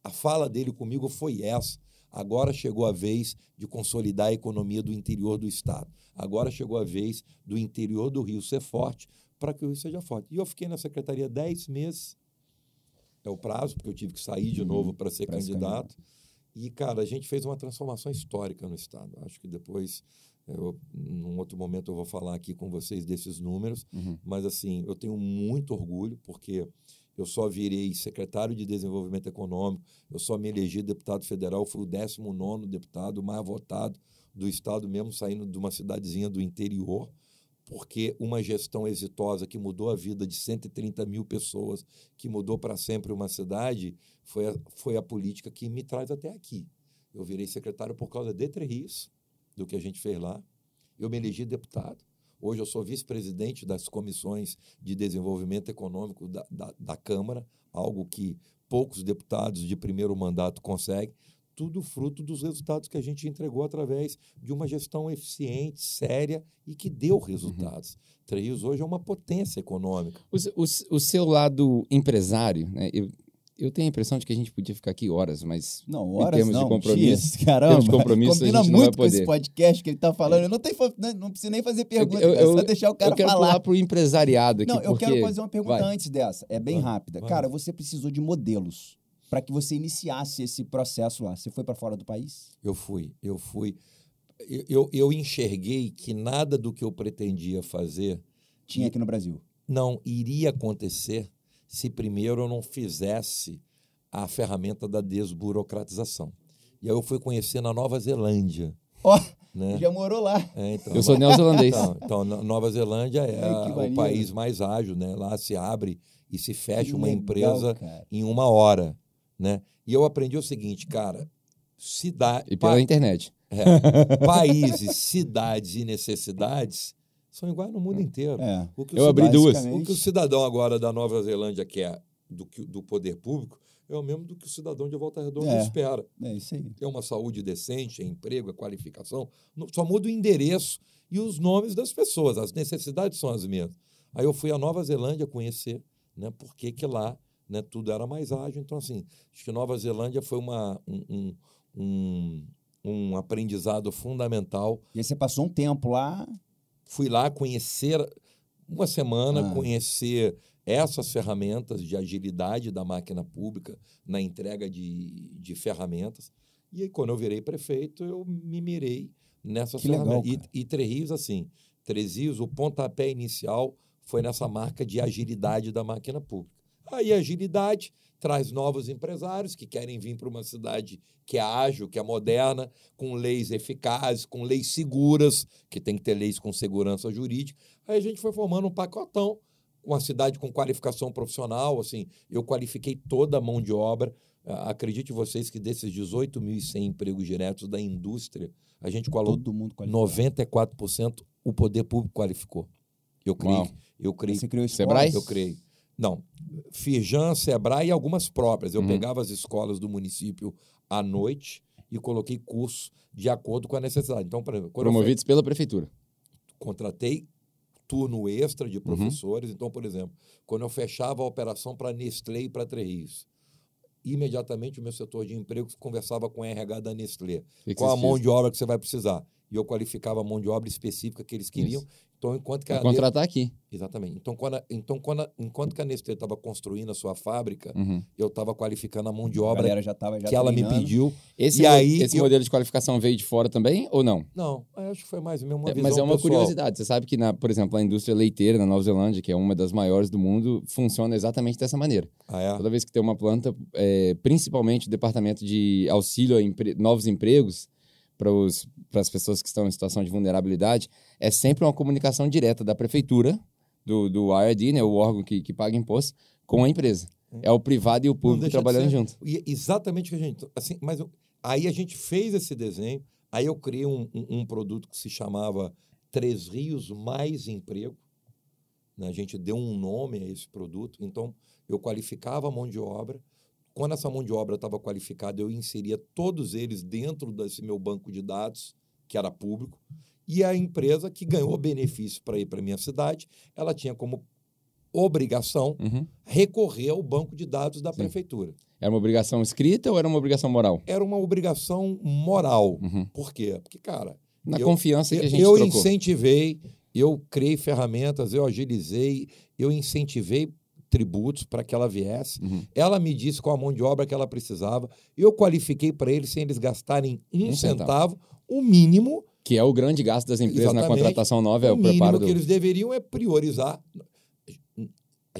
A fala dele comigo foi essa. Agora chegou a vez de consolidar a economia do interior do Estado. Agora chegou a vez do interior do Rio ser forte para que o Rio seja forte. E eu fiquei na secretaria 10 meses. É o prazo, porque eu tive que sair de novo para ser candidato. E, cara, a gente fez uma transformação histórica no Estado. Acho que depois, eu, num outro momento, eu vou falar aqui com vocês desses números. Uhum. Mas, assim, eu tenho muito orgulho, porque eu só virei secretário de Desenvolvimento Econômico, eu só me elegi deputado federal, fui o 19 deputado mais votado do Estado, mesmo saindo de uma cidadezinha do interior, porque uma gestão exitosa que mudou a vida de 130 mil pessoas, que mudou para sempre uma cidade, foi a, foi a política que me traz até aqui. Eu virei secretário por causa de Três do que a gente fez lá. Eu me elegi deputado. Hoje eu sou vice-presidente das comissões de desenvolvimento econômico da, da, da, Câmara, algo que poucos deputados de primeiro mandato conseguem. Tudo fruto dos resultados que a gente entregou através de uma gestão eficiente, séria e que deu resultados. Uhum. Três hoje é uma potência econômica. O, o, o seu lado empresário, né? Eu eu tenho a impressão de que a gente podia ficar aqui horas, mas não, horas em não, de compromisso, dias, caramba, de compromisso combina a gente muito não vai poder. com esse podcast que ele está falando. Eu não, tenho, não preciso nem fazer pergunta, eu, eu, é só deixar o cara eu quero falar. pular para o empresariado aqui. Não, eu porque... quero fazer uma pergunta vai. antes dessa. É bem vai, rápida. vai. Cara, você precisou de modelos para que você iniciasse esse processo lá. Você foi para fora do país? Eu fui, eu fui. Eu, eu, eu enxerguei que nada do que eu pretendia fazer tinha aqui no Brasil. Não iria acontecer se primeiro eu não fizesse a ferramenta da desburocratização. E aí eu fui conhecer na Nova Zelândia. Ó, oh, né? já morou lá. É, então, eu sou neozelandês. Então, então, Nova Zelândia é a, o país mais ágil, né? Lá se abre e se fecha que uma legal, empresa cara. em uma hora, né? E eu aprendi o seguinte, cara, cidade... E pela pa- internet. é, países, cidades e necessidades são iguais no mundo inteiro. É. O que o Eu abri cidadão- duas. O que o cidadão agora da Nova Zelândia quer do, que- do poder público é o mesmo do que o cidadão de Volta Redonda É. espera. É isso aí. É uma saúde decente, é emprego, é qualificação. Só muda o endereço e os nomes das pessoas. As necessidades são as mesmas. Aí eu fui à Nova Zelândia conhecer, né? Porque que lá né, tudo era mais ágil. Então, assim, acho que Nova Zelândia foi uma, um, um, um, um aprendizado fundamental E aí você passou um tempo lá. fui lá conhecer uma semana, Ah. conhecer essas ferramentas de agilidade da máquina pública na entrega de, de ferramentas. E aí, quando eu virei prefeito, eu me mirei nessas Que legal, ferramentas. cara. E, e Três Rios, assim, Três Rios, o pontapé inicial foi nessa marca de agilidade da máquina pública. Aí a agilidade traz novos empresários que querem vir para uma cidade que é ágil, que é moderna, com leis eficazes, com leis seguras, que tem que ter leis com segurança jurídica. Aí a gente foi formando um pacotão, uma cidade com qualificação profissional, assim, eu qualifiquei toda a mão de obra. Ah, Acredite vocês que desses 18.100 empregos diretos da indústria, a gente qualificou Todo mundo qualificado. 94% o poder público qualificou. Eu criei, Uau. eu criei Você criou Sebrae? escolas? eu criei. Não, Firjan, Sebrae e algumas próprias. Eu Uhum. pegava as escolas do município à noite e coloquei curso de acordo com a necessidade. Então, por exemplo, eu Promovidos pela prefeitura. contratei turno extra de professores. Então, por exemplo, quando eu fechava a operação para Nestlé e para Três imediatamente o meu setor de emprego conversava com o RH da Nestlé. Que Qual a mão de obra que você vai precisar? E eu qualificava a mão de obra específica que eles queriam. Isso. Então, enquanto que a contratar aqui. Exatamente. Então, quando a, então, quando a- enquanto que a Nestlé estava construindo a sua fábrica, Uhum. eu estava qualificando a mão de obra já tava já que ela me pediu. Esse, E aí esse eu- modelo de qualificação veio de fora também ou não? Não, eu acho que foi mais mesmo uma É, mas é uma pessoal. curiosidade. Você sabe que, na, por exemplo, a indústria leiteira na Nova Zelândia, que é uma das maiores do mundo, funciona exatamente dessa maneira. Ah, é? Toda vez que tem uma planta, é, principalmente o departamento de auxílio a empre- novos empregos para as pessoas que estão em situação de vulnerabilidade, é sempre uma comunicação direta da prefeitura, do, do IRD, né, o órgão que, que paga imposto, com a empresa. É o privado e o público trabalhando junto. E exatamente o que a gente. Assim, mas eu- aí a gente fez esse desenho, aí eu criei um, um- um produto que se chamava Três Rios mais emprego. Né? A gente deu um nome a esse produto. Então, eu qualificava a mão de obra. Quando essa mão de obra estava qualificada, eu inseria todos eles dentro desse meu banco de dados, que era público. E a empresa que ganhou benefício para ir para a minha cidade, ela tinha como obrigação uhum. recorrer ao banco de dados da Sim. prefeitura. Era uma obrigação escrita ou era uma obrigação moral? Era uma obrigação moral. Uhum. Por quê? Porque, cara. Na eu, confiança que a gente Eu trocou. incentivei, eu criei ferramentas, eu agilizei, eu incentivei tributos para que ela viesse. Uhum. Ela me disse qual a mão de obra que ela precisava. Eu qualifiquei para eles sem eles gastarem um, um centavo, o mínimo. Que é o grande gasto das empresas na contratação nova, é o, o preparo do... que eles deveriam é priorizar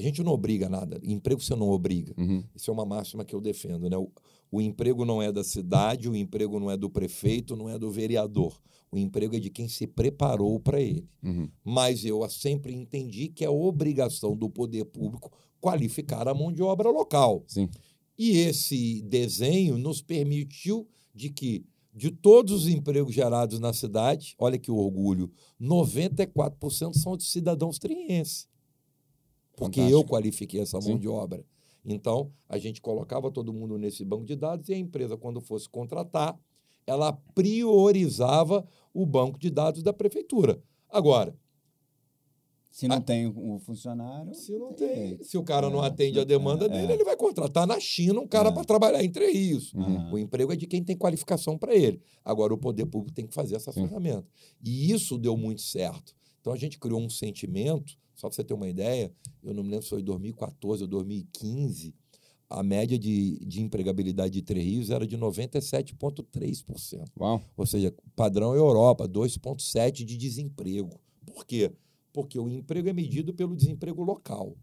a gente não obriga nada. Emprego você não obriga. Uhum. Isso é uma máxima que eu defendo. Né? O, o, emprego não é da cidade, o emprego não é do prefeito, não é do vereador. O emprego é de quem se preparou para ele. Uhum. Mas eu sempre entendi que é obrigação do poder público qualificar a mão de obra local. Sim. E esse desenho nos permitiu de que de todos os empregos gerados na cidade, olha que orgulho, 94% são de cidadãos trienses porque Fantástico. eu qualifiquei essa mão Sim. de obra. Então, a gente colocava todo mundo nesse banco de dados e a empresa, quando fosse contratar, ela priorizava o banco de dados da prefeitura. Agora. Se não a, tem o funcionário. Se não tem. Se o cara é, não atende a demanda é, dele, ele vai contratar na China um cara é. para trabalhar entre isso. Uhum. O emprego é de quem tem qualificação para ele. Agora, o poder público tem que fazer essa Sim. ferramenta. E isso deu muito certo. Então, a gente criou um sentimento só para você ter uma ideia, eu não me lembro se foi 2014 ou 2015, a média de, de empregabilidade de Três Rios era de 97,3%. Uau. Ou seja, padrão Europa, 2,7% de desemprego. Por quê? Porque o emprego é medido pelo desemprego local.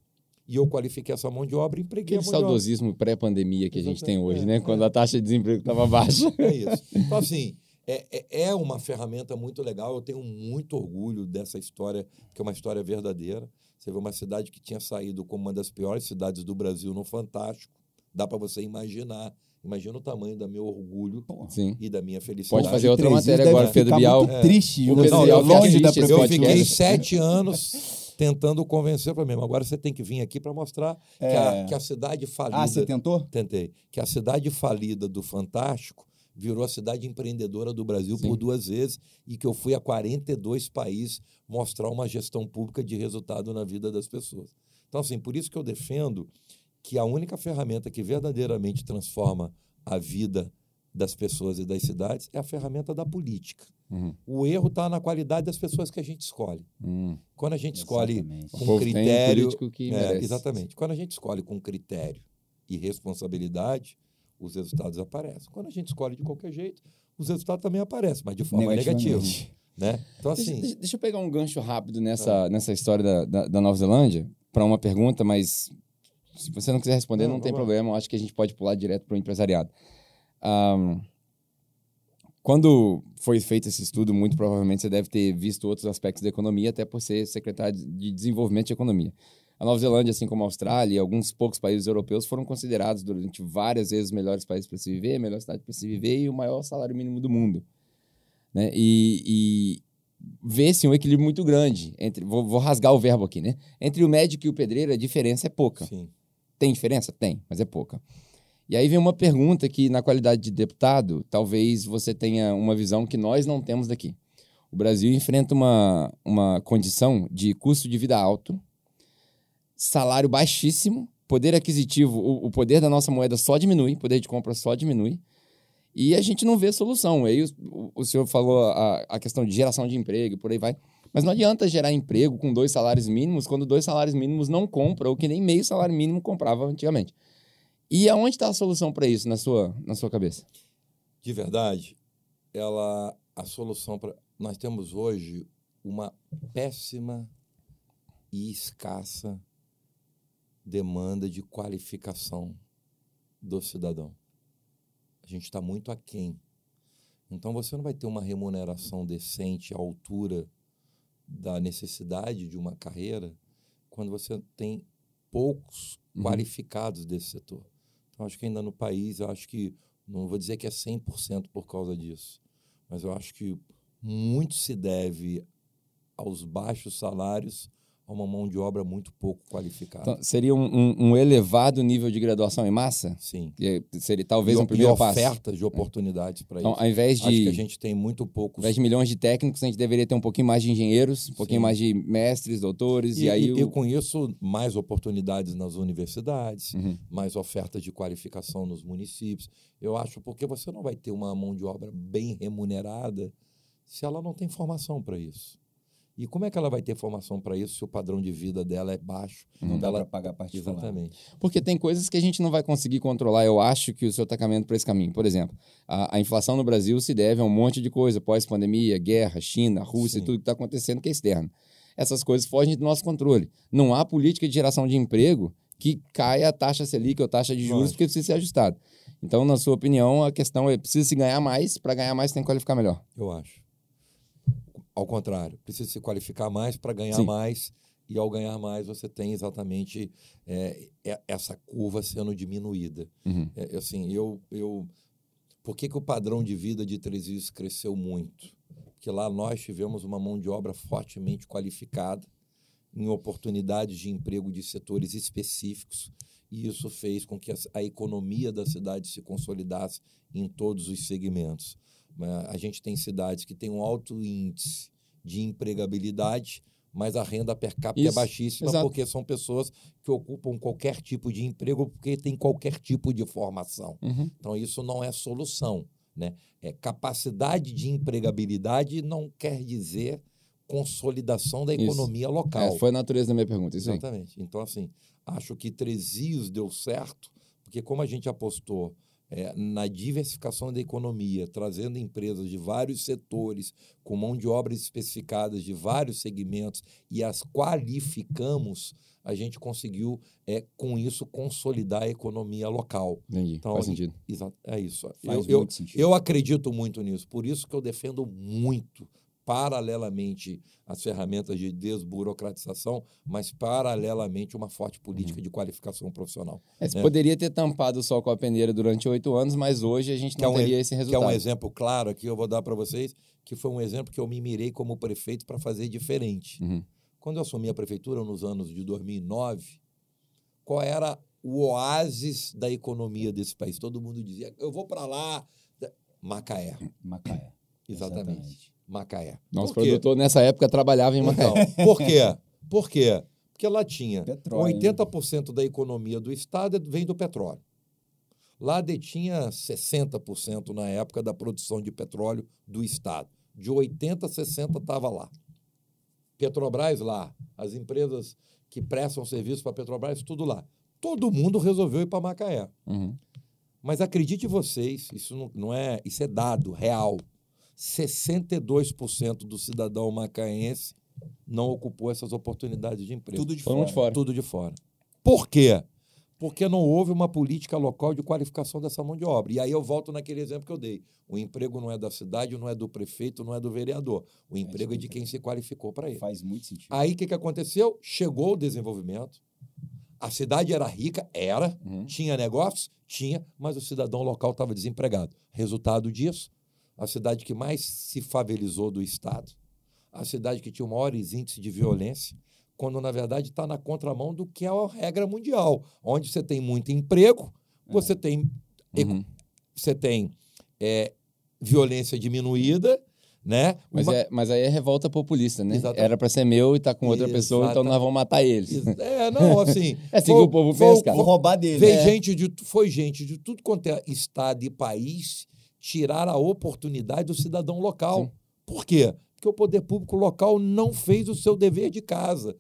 E eu qualifiquei essa mão de obra e empreguei Aquele saudosismo pré-pandemia que Exatamente. a gente tem hoje, é, né? É. Quando a taxa de desemprego estava baixa. É isso. Então, assim, é, é, é, uma ferramenta muito legal. Eu tenho muito orgulho dessa história, que é uma história verdadeira. Vê uma cidade que tinha saído como uma das piores cidades do Brasil no Fantástico. Dá para você imaginar. Imagina o tamanho do meu orgulho Sim. e da minha felicidade. Pode fazer outra matéria agora, Pedro Bial. Muito triste. É, o Pedro Bial longe da Eu fiquei sete anos tentando convencer para mim. Agora você tem que vir aqui para mostrar é... que, a, que, a, cidade falida. Ah, você tentou? Tentei. Que a cidade falida do Fantástico virou a cidade empreendedora do Brasil Sim. por duas vezes e que eu fui a 42 países mostrar uma gestão pública de resultado na vida das pessoas. Então, assim, por isso que eu defendo que a única ferramenta que verdadeiramente transforma a vida das pessoas e das cidades é a ferramenta da política. Uhum. O erro está na qualidade das pessoas que a gente escolhe. Uhum. Quando a gente escolhe exatamente. com critério. é, exatamente. Quando a gente escolhe com critério e responsabilidade, os resultados aparecem. Quando a gente escolhe de qualquer jeito, os resultados também aparecem, mas de forma negativa. Né? Então, assim, deixa, deixa, eu pegar um gancho rápido nessa, é. nessa história da, da, da Nova Zelândia para uma pergunta, mas se você não quiser responder, não, não tem problema. Eu acho que a gente pode pular direto para o empresariado. Um, quando foi feito esse estudo, muito provavelmente você deve ter visto outros aspectos da economia, até por ser secretário de Desenvolvimento de Economia. A Nova Zelândia, assim como a Austrália e alguns poucos países europeus, foram considerados durante várias vezes os melhores países para se viver, a melhor cidade para se viver e o maior salário mínimo do mundo. Né? E, e vê-se um equilíbrio muito grande entre. Vou, vou, rasgar o verbo aqui, né? Entre o médico e o pedreiro, a diferença é pouca. Sim. Tem diferença? Tem, mas é pouca. E aí vem uma pergunta que, na qualidade de deputado, talvez você tenha uma visão que nós não temos daqui. O Brasil enfrenta uma, uma condição de custo de vida alto, salário baixíssimo, poder aquisitivo, o, o, poder da nossa moeda só diminui, poder de compra só diminui, e a gente não vê solução. Aí o, o senhor falou a, a questão de geração de emprego, por aí vai. Mas não adianta gerar emprego com dois salários mínimos quando dois salários mínimos não compram, ou que nem meio salário mínimo comprava antigamente. E aonde está a solução para isso na sua, na sua cabeça? De verdade, ela a solução para nós temos hoje uma péssima e escassa demanda de qualificação do cidadão. A gente está muito aquém. Então você não vai ter uma remuneração decente à altura da necessidade de uma carreira quando você tem poucos uhum. qualificados desse setor. Então acho que ainda no país, eu acho que não vou dizer que é 100% por causa disso, mas eu acho que muito se deve aos baixos salários a uma mão de obra muito pouco qualificada. Então, seria um, um, um, elevado nível de graduação em massa? Sim. E seria talvez e, um primeiro e passo. ofertas de oportunidades para então, isso. Ao invés de, Acho que a gente tem muito poucos. Ao invés de milhões de técnicos, a gente deveria ter um pouquinho mais de engenheiros, um pouquinho Sim. mais de mestres, doutores, e, E, aí... e, o- eu conheço mais oportunidades nas universidades, Uhum. mais ofertas de qualificação nos municípios. Eu acho porque você não vai ter uma mão de obra bem remunerada se ela não tem formação para isso. E como é que ela vai ter formação para isso se o padrão de vida dela é baixo? Não dá Ela- para pagar particular. Exatamente. Porque tem coisas que a gente não vai conseguir controlar. Eu acho que o senhor está caminhando para esse caminho. Por exemplo, a, a inflação no Brasil se deve a um monte de coisa, pós-pandemia, guerra, China, Rússia, Sim. tudo que está acontecendo que é externo. Essas coisas fogem do nosso controle. Não há política de geração de emprego que caia a taxa Selic ou taxa de juros, Lógico. porque precisa ser ajustado. Então, na sua opinião, a questão é precisa se ganhar mais, para ganhar mais tem que qualificar melhor. Eu acho. Ao contrário, precisa se qualificar mais para ganhar Sim. mais, e ao ganhar mais você tem exatamente é, é- essa curva sendo diminuída. Uhum. É, assim, eu, eu, por que, que o padrão de vida de Três Rios cresceu muito? Porque lá nós tivemos uma mão de obra fortemente qualificada, em oportunidades de emprego de setores específicos, e isso fez com que a, a economia da cidade se consolidasse em todos os segmentos. Mas A gente tem cidades que têm um alto índice de empregabilidade, mas a renda per capita é Isso, baixíssima exato. porque são pessoas que ocupam qualquer tipo de emprego porque têm qualquer tipo de formação. Uhum. Então, isso não é solução. Né? É, capacidade de empregabilidade não quer dizer consolidação da Isso. economia local. É, foi a natureza da minha pergunta. Isso aí. Exatamente. Então, assim, acho que Tresios deu certo, porque como a gente apostou é, na diversificação da economia, trazendo empresas de vários setores, com mão de obras especificadas de vários segmentos e as qualificamos, a gente conseguiu, é, com isso, consolidar a economia local. Entendi. Então, Faz sentido. Exato, é isso. Faz eu, eu, muito sentido. eu acredito muito nisso, por isso que eu defendo muito, paralelamente, as ferramentas de desburocratização, mas paralelamente uma forte Uhum. política de qualificação profissional. É, você né? poderia ter tampado o sol com a peneira durante oito anos, mas hoje a gente é não um teria esse Que é resultado. um exemplo claro aqui, eu vou dar para vocês, que foi um exemplo que eu me mirei como prefeito para fazer diferente. Uhum. Quando eu assumi a prefeitura, nos anos de 2009, qual era o oásis da economia desse país? Todo mundo dizia, eu vou para lá. Macaé, Macaé. exatamente. Macaé. Nosso Por quê? produtor, nessa época, trabalhava em Macaé. Então, por quê? Por quê? Porque lá tinha Petróleo, né? 80% da economia do estado vem do petróleo. Lá detinha 60% na época da produção de petróleo do estado. De 80 a 60 estava lá. Petrobras lá, as empresas que prestam serviço para Petrobras, tudo lá. Todo mundo resolveu ir para Macaé. Uhum. Mas acredite vocês, isso não, não é, isso é dado real. 62% do cidadão macaense não ocupou essas oportunidades de emprego. Tudo de fora. de fora. Tudo de fora. Por quê? Porque não houve uma política local de qualificação dessa mão de obra. E aí eu volto naquele exemplo que eu dei. O emprego não é da cidade, não é do prefeito, não é do vereador. O emprego é de quem se qualificou para ele. Faz muito sentido. Aí o que, que aconteceu? Chegou o desenvolvimento. A cidade era rica, era. Uhum. Tinha negócios? Tinha, mas o cidadão local estava desempregado. Resultado disso, a cidade que mais se favelizou do Estado, a cidade que tinha o maior índice de violência, quando na verdade está na contramão do que é a regra mundial, onde você tem muito emprego, você tem, Uhum. você tem é, violência diminuída, né? Mas, Uma- é, mas aí é revolta populista, né? Exatamente. Era para ser meu e tá com outra pessoa, então Exatamente. nós vamos matar eles. É, não, assim. É assim foi- que o povo foi- pensa, cara. Vou roubar dele. Veio É. gente de, foi gente de tudo quanto é estado e país tirar a oportunidade do cidadão local. Sim. Por quê? Porque o poder público local não fez o seu dever de casa.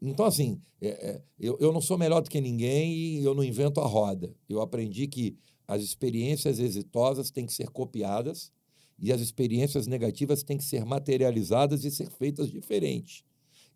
Então, assim, é, é, eu, eu não sou melhor do que ninguém e eu não invento a roda. Eu aprendi que as experiências exitosas têm que ser copiadas e as experiências negativas têm que ser materializadas e ser feitas diferentes.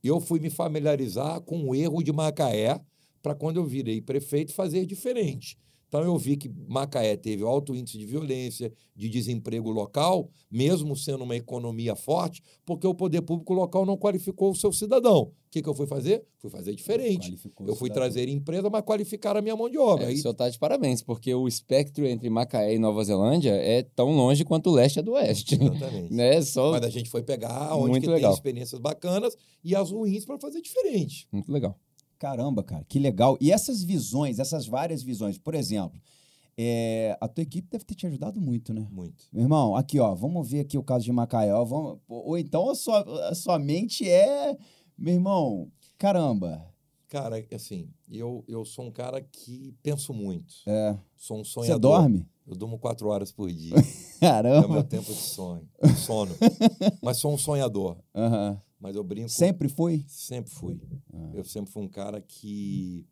Eu fui me familiarizar com o erro de Macaé para quando eu virei prefeito fazer diferente. Então eu vi que Macaé teve alto índice de violência, de desemprego local, mesmo sendo uma economia forte, porque o poder público local não qualificou o seu cidadão. O que, que eu fui fazer? Fui fazer diferente. Eu fui trazer empresa, mas qualificar a minha mão de obra. É, o senhor está de parabéns, porque o espectro entre Macaé e Nova Zelândia é tão longe quanto o leste é do oeste. Exatamente. né? Só... Mas a gente foi pegar onde que tem experiências bacanas e as ruins para fazer diferente. Muito legal. Caramba, cara, que legal. E essas visões, essas várias visões, por exemplo, é, a tua equipe deve ter te ajudado muito, né? Muito. Meu irmão, aqui, ó, vamos ver aqui o caso de Macaé. vamos, ou então a sua, a sua mente é, meu irmão, caramba. Cara, assim, eu, eu sou um cara que penso muito. É. Sou um sonhador. Você dorme? Eu durmo quatro horas por dia. Caramba. É o meu tempo de sonho, de sono. Mas sou um sonhador. Uhum. Mas eu brinco. Sempre foi? Sempre fui. Ah. Eu sempre fui um cara que,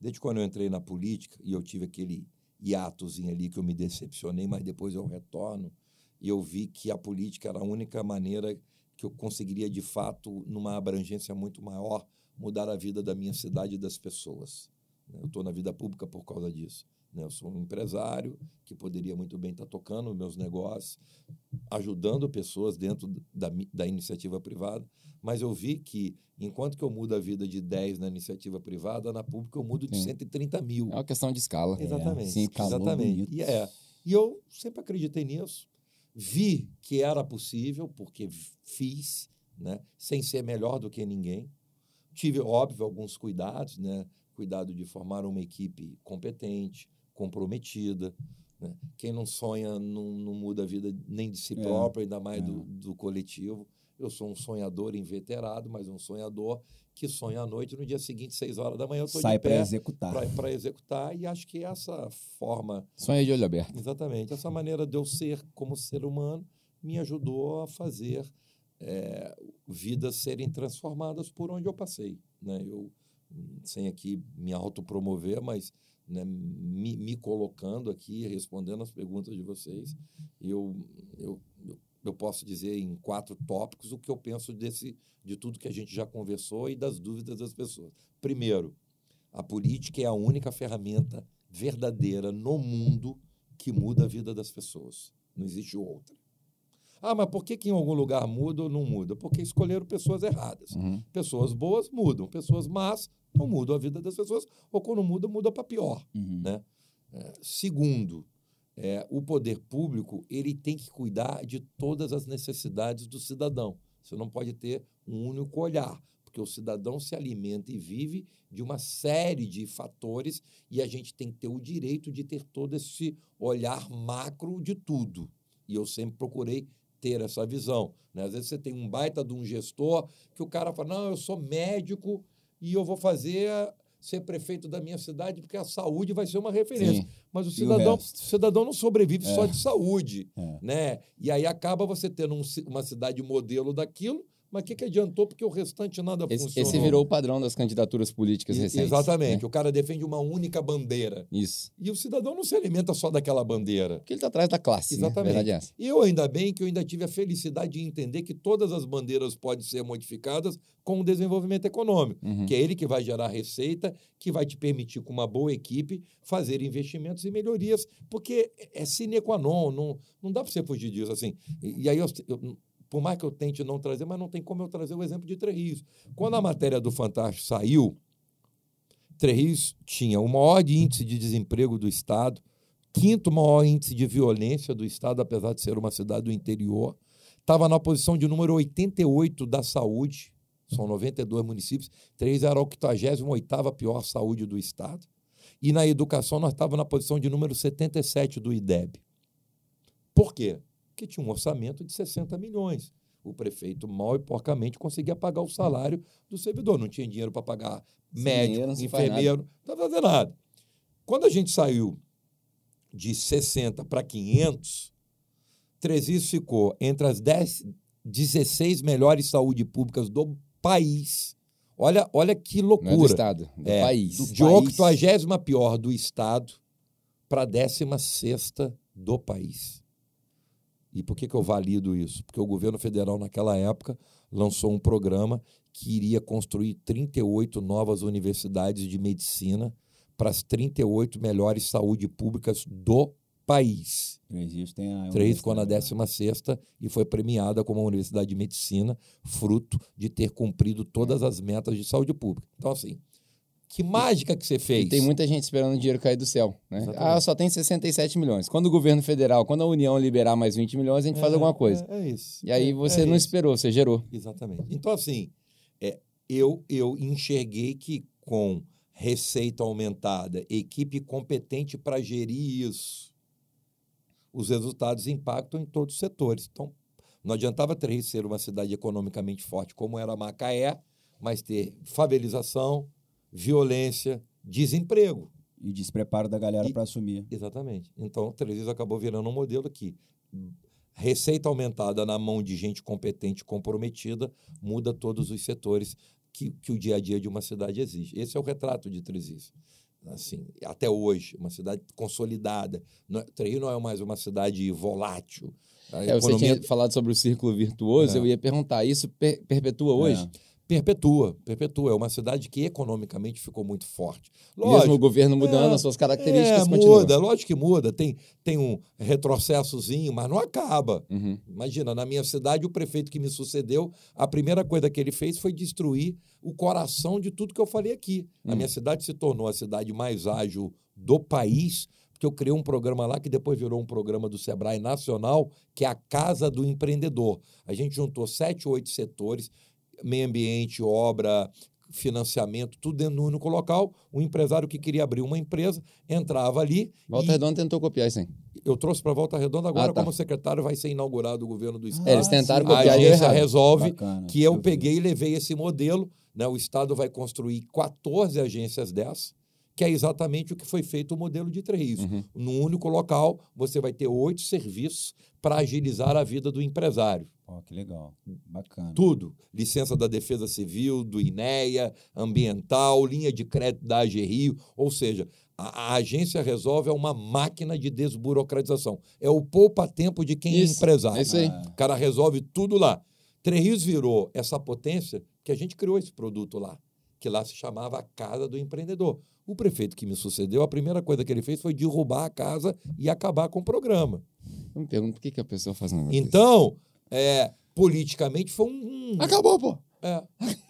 desde quando eu entrei na política, e eu tive aquele hiatozinho ali que eu me decepcionei, mas depois eu retorno, e eu vi que a política era a única maneira que eu conseguiria, de fato, numa abrangência muito maior, mudar a vida da minha cidade e das pessoas. Eu estou na vida pública por causa disso. Né? Eu sou um empresário que poderia muito bem estar tocando meus negócios, ajudando pessoas dentro da, da iniciativa privada, mas eu vi que, enquanto que eu mudo a vida de 10 na iniciativa privada, na pública eu mudo de Sim. 130 mil. É uma questão de escala. Exatamente. É, Sim, exatamente. E, é, e eu sempre acreditei nisso. Vi que era possível, porque fiz, né, sem ser melhor do que ninguém. Tive, óbvio, alguns cuidados, né? Cuidado de formar uma equipe competente, comprometida. Né? Quem não sonha não, não, muda a vida nem de si é, próprio, ainda mais é. do, do coletivo. Eu sou um sonhador inveterado, mas um sonhador que sonha à noite no dia seguinte, seis horas da manhã, eu estou Sai para executar. Para executar, e acho que essa forma. Sonha de olho aberto. Exatamente. Essa maneira de eu ser como ser humano me ajudou a fazer é, vidas serem transformadas por onde eu passei. Né? Eu, sem aqui me autopromover, mas né, me, me, colocando aqui, respondendo as perguntas de vocês, eu, eu, eu posso dizer em quatro tópicos o que eu penso desse, de tudo que a gente já conversou e das dúvidas das pessoas. Primeiro, a política é a única ferramenta verdadeira no mundo que muda a vida das pessoas. Não existe outra. Ah, mas por que, que em algum lugar muda ou não muda? Porque escolheram pessoas erradas. Uhum. Pessoas boas mudam, pessoas más não mudam a vida das pessoas, ou quando muda, muda para pior. Uhum. Né? É, segundo, é, o poder público ele tem que cuidar de todas as necessidades do cidadão. Você não pode ter um único olhar, porque o cidadão se alimenta e vive de uma série de fatores e a gente tem que ter o direito de ter todo esse olhar macro de tudo. E eu sempre procurei ter essa visão. Né? Às vezes você tem um baita de um gestor que o cara fala: não, eu sou médico e eu vou fazer ser prefeito da minha cidade porque a saúde vai ser uma referência. Sim. Mas o cidadão, o cidadão não sobrevive é. só de saúde, é. né? E aí acaba você tendo um, uma cidade modelo daquilo mas o que, que adiantou? Porque o restante nada esse, funcionou. Esse virou o padrão das candidaturas políticas e, recentes. Exatamente. Né? O cara defende uma única bandeira. Isso. E o cidadão não se alimenta só daquela bandeira. Porque ele está atrás da classe. Né? Exatamente. Né? E eu, ainda bem que eu ainda tive a felicidade de entender que todas as bandeiras podem ser modificadas com o desenvolvimento econômico, uhum. que é ele que vai gerar receita, que vai te permitir, com uma boa equipe, fazer investimentos e melhorias, porque é sine qua non, não, não dá para você fugir disso. Assim. E, e aí eu, eu por mais que eu tente não trazer, mas não tem como eu trazer o exemplo de Três Quando a matéria do Fantástico saiu, Três tinha o maior índice de desemprego do Estado, quinto maior índice de violência do Estado, apesar de ser uma cidade do interior, estava na posição de número 88 da saúde, são 92 municípios, Três era a 88ª pior saúde do Estado, e na educação nós estávamos na posição de número 77 do IDEB. Por quê? Que tinha um orçamento de 60 milhões. O prefeito mal e porcamente conseguia pagar o salário do servidor. Não tinha dinheiro para pagar médico, dinheiro, enfermeiro, não estava fazendo nada. Quando a gente saiu de 60 para 500, Tresis ficou entre as 10, 16 melhores saúde públicas do país. Olha, olha que loucura. É do estado, do é, país. Do de 80 pior do estado para a 16 do país. E por que, que eu valido isso? Porque o governo federal, naquela época, lançou um programa que iria construir 38 novas universidades de medicina para as 38 melhores saúde públicas do país. Três Rios tem a. Três ficou na 16 e foi premiada como uma universidade de medicina, fruto de ter cumprido todas as metas de saúde pública. Então, assim, que mágica que você fez. E tem muita gente esperando o dinheiro cair do céu. Né? Ah, só tem 67 milhões. Quando o governo federal, quando a União liberar mais 20 milhões, a gente é, faz alguma coisa. É, é isso. E aí é, você é não isso. esperou, você gerou. Exatamente. Então, assim, é, eu, eu enxerguei que com receita aumentada, equipe competente para gerir isso, os resultados impactam em todos os setores. Então, não adiantava Três ser uma cidade economicamente forte como era Macaé, mas ter favelização, violência, desemprego. E despreparo da galera para assumir. Exatamente. Então, Três acabou virando um modelo que receita aumentada na mão de gente competente, comprometida, muda todos os setores que, que o dia a dia de uma cidade exige. Esse é o retrato de Três assim, até hoje, uma cidade consolidada. Não, Treino não é mais uma cidade volátil. É, economia... Você tinha falado sobre o círculo virtuoso, é. eu ia perguntar, isso per perpetua hoje? É. Perpetua, perpetua. É uma cidade que economicamente ficou muito forte. Lógico, Mesmo o governo mudando é, as suas características, é, muda, lógico que muda. Tem, tem um retrocessozinho, mas não acaba. Uhum. Imagina, na minha cidade, o prefeito que me sucedeu, a primeira coisa que ele fez foi destruir o coração de tudo que eu falei aqui. Uhum. A minha cidade se tornou a cidade mais ágil do país, porque eu criei um programa lá que depois virou um programa do Sebrae Nacional, que é a Casa do Empreendedor. A gente juntou sete, oito setores meio ambiente, obra, financiamento, tudo dentro do único local. O empresário que queria abrir uma empresa entrava ali. Volta e... Redonda tentou copiar isso aí. Eu trouxe para Volta Redonda agora, ah, tá. como secretário, vai ser inaugurado o governo do Estado. É, eles tentaram copiar. A agência resolve Bacana. que eu, eu peguei e levei esse modelo. Né? O Estado vai construir 14 agências dessas que é exatamente o que foi feito o modelo de Três. Uhum. Num único local, você vai ter oito serviços para agilizar a vida do empresário. Oh, que legal. Bacana. Tudo. Licença da Defesa Civil, do INEA, ambiental, linha de crédito da AG Rio. Ou seja, a, a agência resolve é uma máquina de desburocratização. É o poupa-tempo de quem isso, é empresário. É isso aí. O cara resolve tudo lá. Três virou essa potência que a gente criou esse produto lá, que lá se chamava a Casa do Empreendedor. O prefeito que me sucedeu, a primeira coisa que ele fez foi derrubar a casa e acabar com o programa. Eu me pergunto por que, que a pessoa faz um Então, é, politicamente foi um. Acabou, pô! É,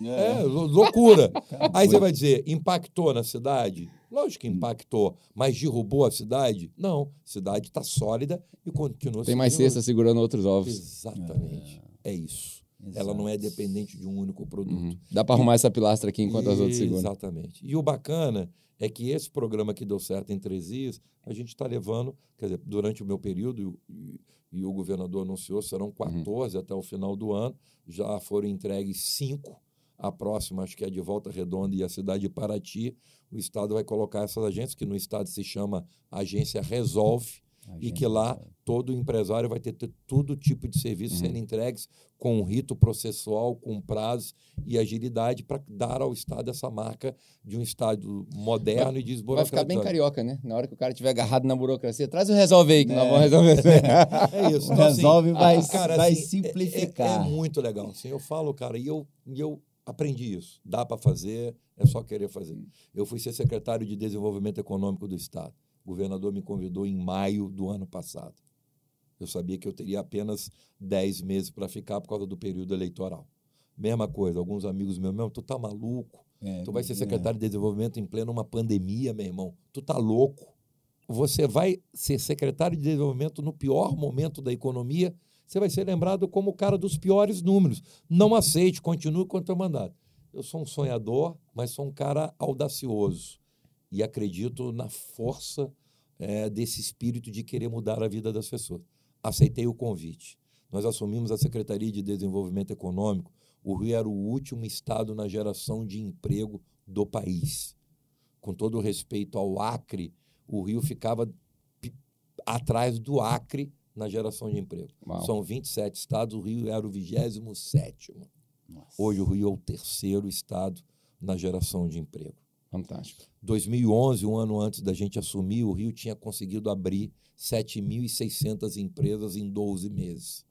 é. é loucura. Aí você vai dizer, impactou na cidade? Lógico que impactou, mas derrubou a cidade? Não. A cidade está sólida e continua Tem mais cesta segurando outros ovos. Exatamente. É, é isso. Exato. Ela não é dependente de um único produto. Uhum. Dá para arrumar essa pilastra aqui enquanto as outras seguram. Exatamente. E o bacana é que esse programa que deu certo em três dias, a gente está levando, quer dizer, durante o meu período, e, e o governador anunciou, serão 14 uhum. até o final do ano, já foram entregues cinco. A próxima, acho que é de Volta Redonda e a cidade de Paraty. O Estado vai colocar essas agências, que no Estado se chama Agência Resolve, e que lá todo empresário vai ter, ter todo tipo de serviço uhum. sendo entregues com um rito processual, com prazo e agilidade para dar ao Estado essa marca de um Estado moderno vai, e desburocratizado. Vai ficar bem carioca, né? Na hora que o cara estiver agarrado na burocracia, traz o resolve aí, que é. nós vamos resolver. é isso. Então, resolve assim, vai, ah, cara, vai assim, simplificar. É, é, é, muito legal. Assim, eu falo, cara, e eu, e eu aprendi isso. Dá para fazer, é só querer fazer. Eu fui ser secretário de Desenvolvimento Econômico do Estado. O governador me convidou em maio do ano passado. Eu sabia que eu teria apenas 10 meses para ficar por causa do período eleitoral. Mesma coisa, alguns amigos meus, meu, tu tá maluco? É, tu vai ser secretário é. de desenvolvimento em plena uma pandemia, meu irmão. Tu tá louco? Você vai ser secretário de desenvolvimento no pior momento da economia, você vai ser lembrado como o cara dos piores números. Não aceite, continue com o teu mandato. Eu sou um sonhador, mas sou um cara audacioso e acredito na força é, desse espírito de querer mudar a vida das pessoas. Aceitei o convite. Nós assumimos a Secretaria de Desenvolvimento Econômico. O Rio era o último estado na geração de emprego do país. Com todo o respeito ao Acre, o Rio ficava atrás do Acre na geração de emprego. Uau. São 27 estados, o Rio era o 27. Hoje o Rio é o terceiro estado na geração de emprego. Fantástico. 2011, um ano antes da gente assumir, o Rio tinha conseguido abrir 7.600 empresas em 12 meses.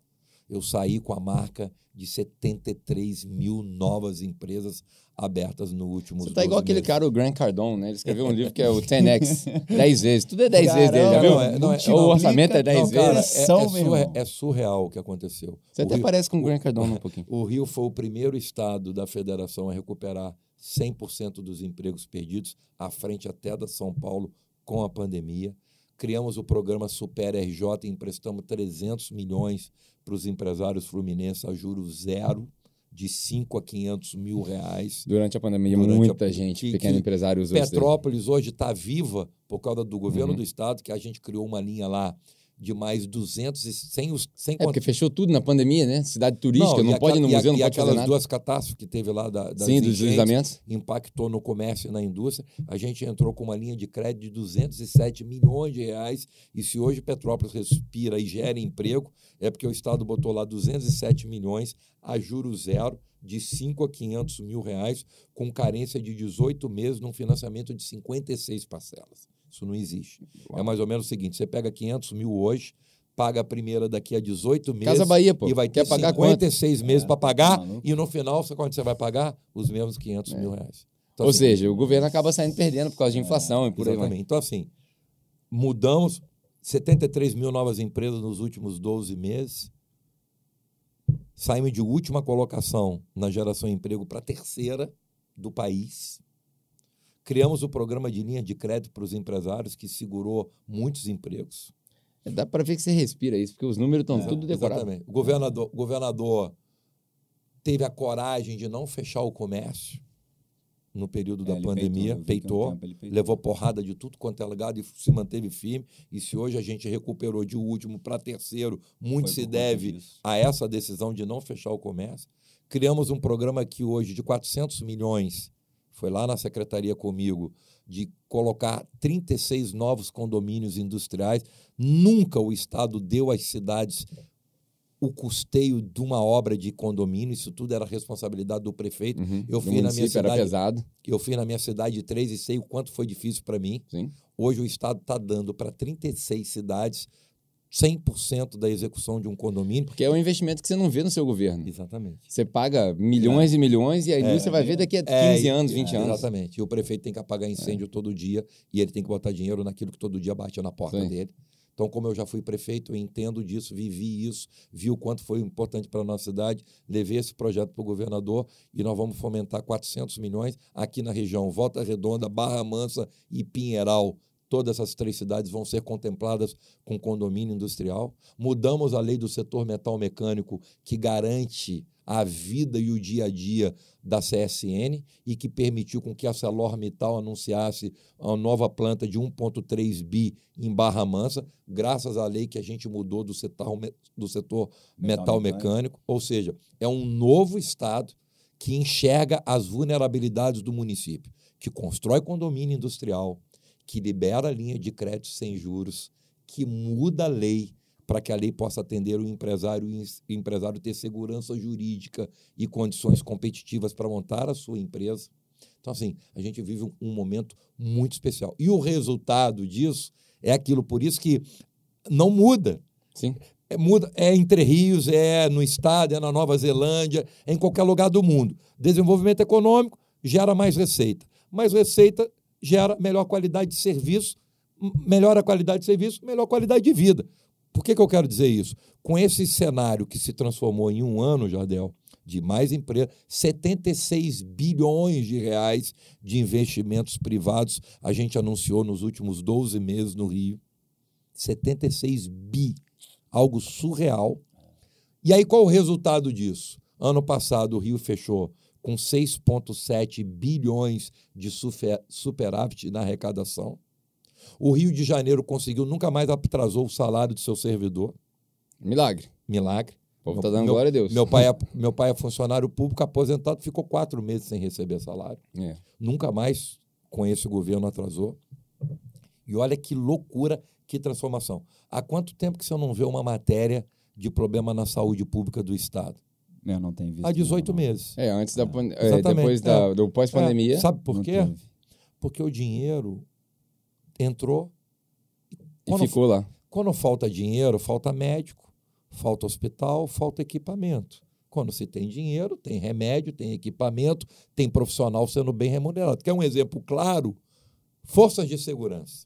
eu saí com a marca de 73 mil novas empresas abertas no último Você tá igual aquele cara, o Grant Cardone, né? Ele escreveu um livro que é o 10X, 10 vezes. Tudo é 10 Caramba, vezes dele, já viu? Não, é, não, é, o orçamento é 10 não, cara, vezes. É, é, surreal, é, surreal o que aconteceu. Você o até Rio, parece com o Grant Cardone um pouquinho. O Rio foi o primeiro estado da federação a recuperar 100% dos empregos perdidos, à frente até da São Paulo com a pandemia. Criamos o programa Super RJ e emprestamos 300 milhões para os empresários fluminenses a juros zero de 5 a 500 mil reais. Durante a pandemia, Durante muita a... gente, que, pequeno empresário usou Petrópolis hoje está viva por causa do governo uhum. do estado, que a gente criou uma linha lá de mais 200 e sem os sem É porque fechou tudo na pandemia, né? Cidade turística, não, não pode ir no museu, não e pode aquelas duas catástrofes que teve lá da, das Sim, dos deslizamentos. impactou no comércio e na indústria. A gente entrou com uma linha de crédito de 207 milhões de reais e se hoje Petrópolis respira e gera emprego, é porque o Estado botou lá 207 milhões a juros zero de 5 a 500 mil reais, com carência de 18 meses num financiamento de 56 parcelas. Isso não existe. Uau. É mais ou menos o seguinte: você pega 500 mil hoje, paga a primeira daqui a 18 meses. Casa Bahia, pô. E vai ter Quer pagar 56 quanto? meses é, para pagar. Tá e no final, sabe quanto você vai pagar? Os mesmos 500 é. mil reais. Então, Ou assim, seja, o governo acaba saindo perdendo por causa de inflação é, e por exatamente. aí. Então, assim, mudamos 73 mil novas empresas nos últimos 12 meses. Saímos de última colocação na geração de emprego para terceira do país. Criamos o programa de linha de crédito para os empresários, que segurou muitos empregos. É, dá para ver que você respira isso, porque os números estão é, tudo decorados. Exatamente. O governador, o governador teve a coragem de não fechar o comércio no período é, da pandemia, peitou, peitou, peitou, levou porrada de tudo quanto é legado e se manteve firme. E se hoje a gente recuperou de último para terceiro, muito Foi se deve disso. a essa decisão de não fechar o comércio. Criamos um programa aqui hoje de 400 milhões foi lá na secretaria comigo, de colocar 36 novos condomínios industriais. Nunca o Estado deu às cidades o custeio de uma obra de condomínio, isso tudo era responsabilidade do prefeito. Uhum. Eu fui na minha cidade, era pesado. Eu fui na minha cidade de três e sei o quanto foi difícil para mim. Sim. Hoje o Estado está dando para 36 cidades 100% da execução de um condomínio. Porque é um investimento que você não vê no seu governo. Exatamente. Você paga milhões é. e milhões e a indústria é. vai ver daqui a 15 é, anos, 20 anos. Exatamente. E o prefeito tem que apagar incêndio é. todo dia e ele tem que botar dinheiro naquilo que todo dia bate na porta Sim. dele. Então, como eu já fui prefeito, eu entendo disso, vivi isso, vi o quanto foi importante para a nossa cidade, levei esse projeto para o governador e nós vamos fomentar 400 milhões aqui na região Volta Redonda, Barra Mansa e Pinheiral Todas essas três cidades vão ser contempladas com condomínio industrial. Mudamos a lei do setor metal mecânico, que garante a vida e o dia a dia da CSN e que permitiu com que a Celormittal anunciasse a nova planta de 1,3 bi em Barra Mansa, graças à lei que a gente mudou do setor, do setor metal, metal mecânico. Ou seja, é um novo Estado que enxerga as vulnerabilidades do município, que constrói condomínio industrial, que libera a linha de crédito sem juros, que muda a lei para que a lei possa atender o empresário e o empresário ter segurança jurídica e condições competitivas para montar a sua empresa. Então, assim, a gente vive um, um momento muito especial. E o resultado disso é aquilo, por isso que não muda. Sim. É, muda, é entre rios, é no estado, é na Nova Zelândia, é em qualquer lugar do mundo. Desenvolvimento econômico gera mais receita. Mais receita gera melhor qualidade de serviço, melhora a qualidade de serviço, melhor qualidade de vida. Por que, que eu quero dizer isso? Com esse cenário que se transformou em um ano, Jardel, de mais empresas, 76 bilhões de reais de investimentos privados a gente anunciou nos últimos 12 meses no Rio. 76 bi, algo surreal. E aí qual o resultado disso? Ano passado o Rio fechou com 6,7 bilhões de superávit na arrecadação. O Rio de Janeiro conseguiu, nunca mais atrasou o salário do seu servidor. Milagre. Milagre. O povo está dando meu, glória a Deus. Meu pai, é, meu pai é funcionário público aposentado, ficou quatro meses sem receber salário. É. Nunca mais com esse governo atrasou. E olha que loucura, que transformação. Há quanto tempo que você não vê uma matéria de problema na saúde pública do Estado? Eu não tenho visto. Há 18 meses. É, antes da é. é depois da, é. do pós-pandemia. É. Sabe por quê? Porque o dinheiro entrou e ficou lá. Quando falta dinheiro, falta médico, falta hospital, falta equipamento. Quando se tem dinheiro, tem remédio, tem equipamento, tem profissional sendo bem remunerado. Quer um exemplo claro? Forças de segurança.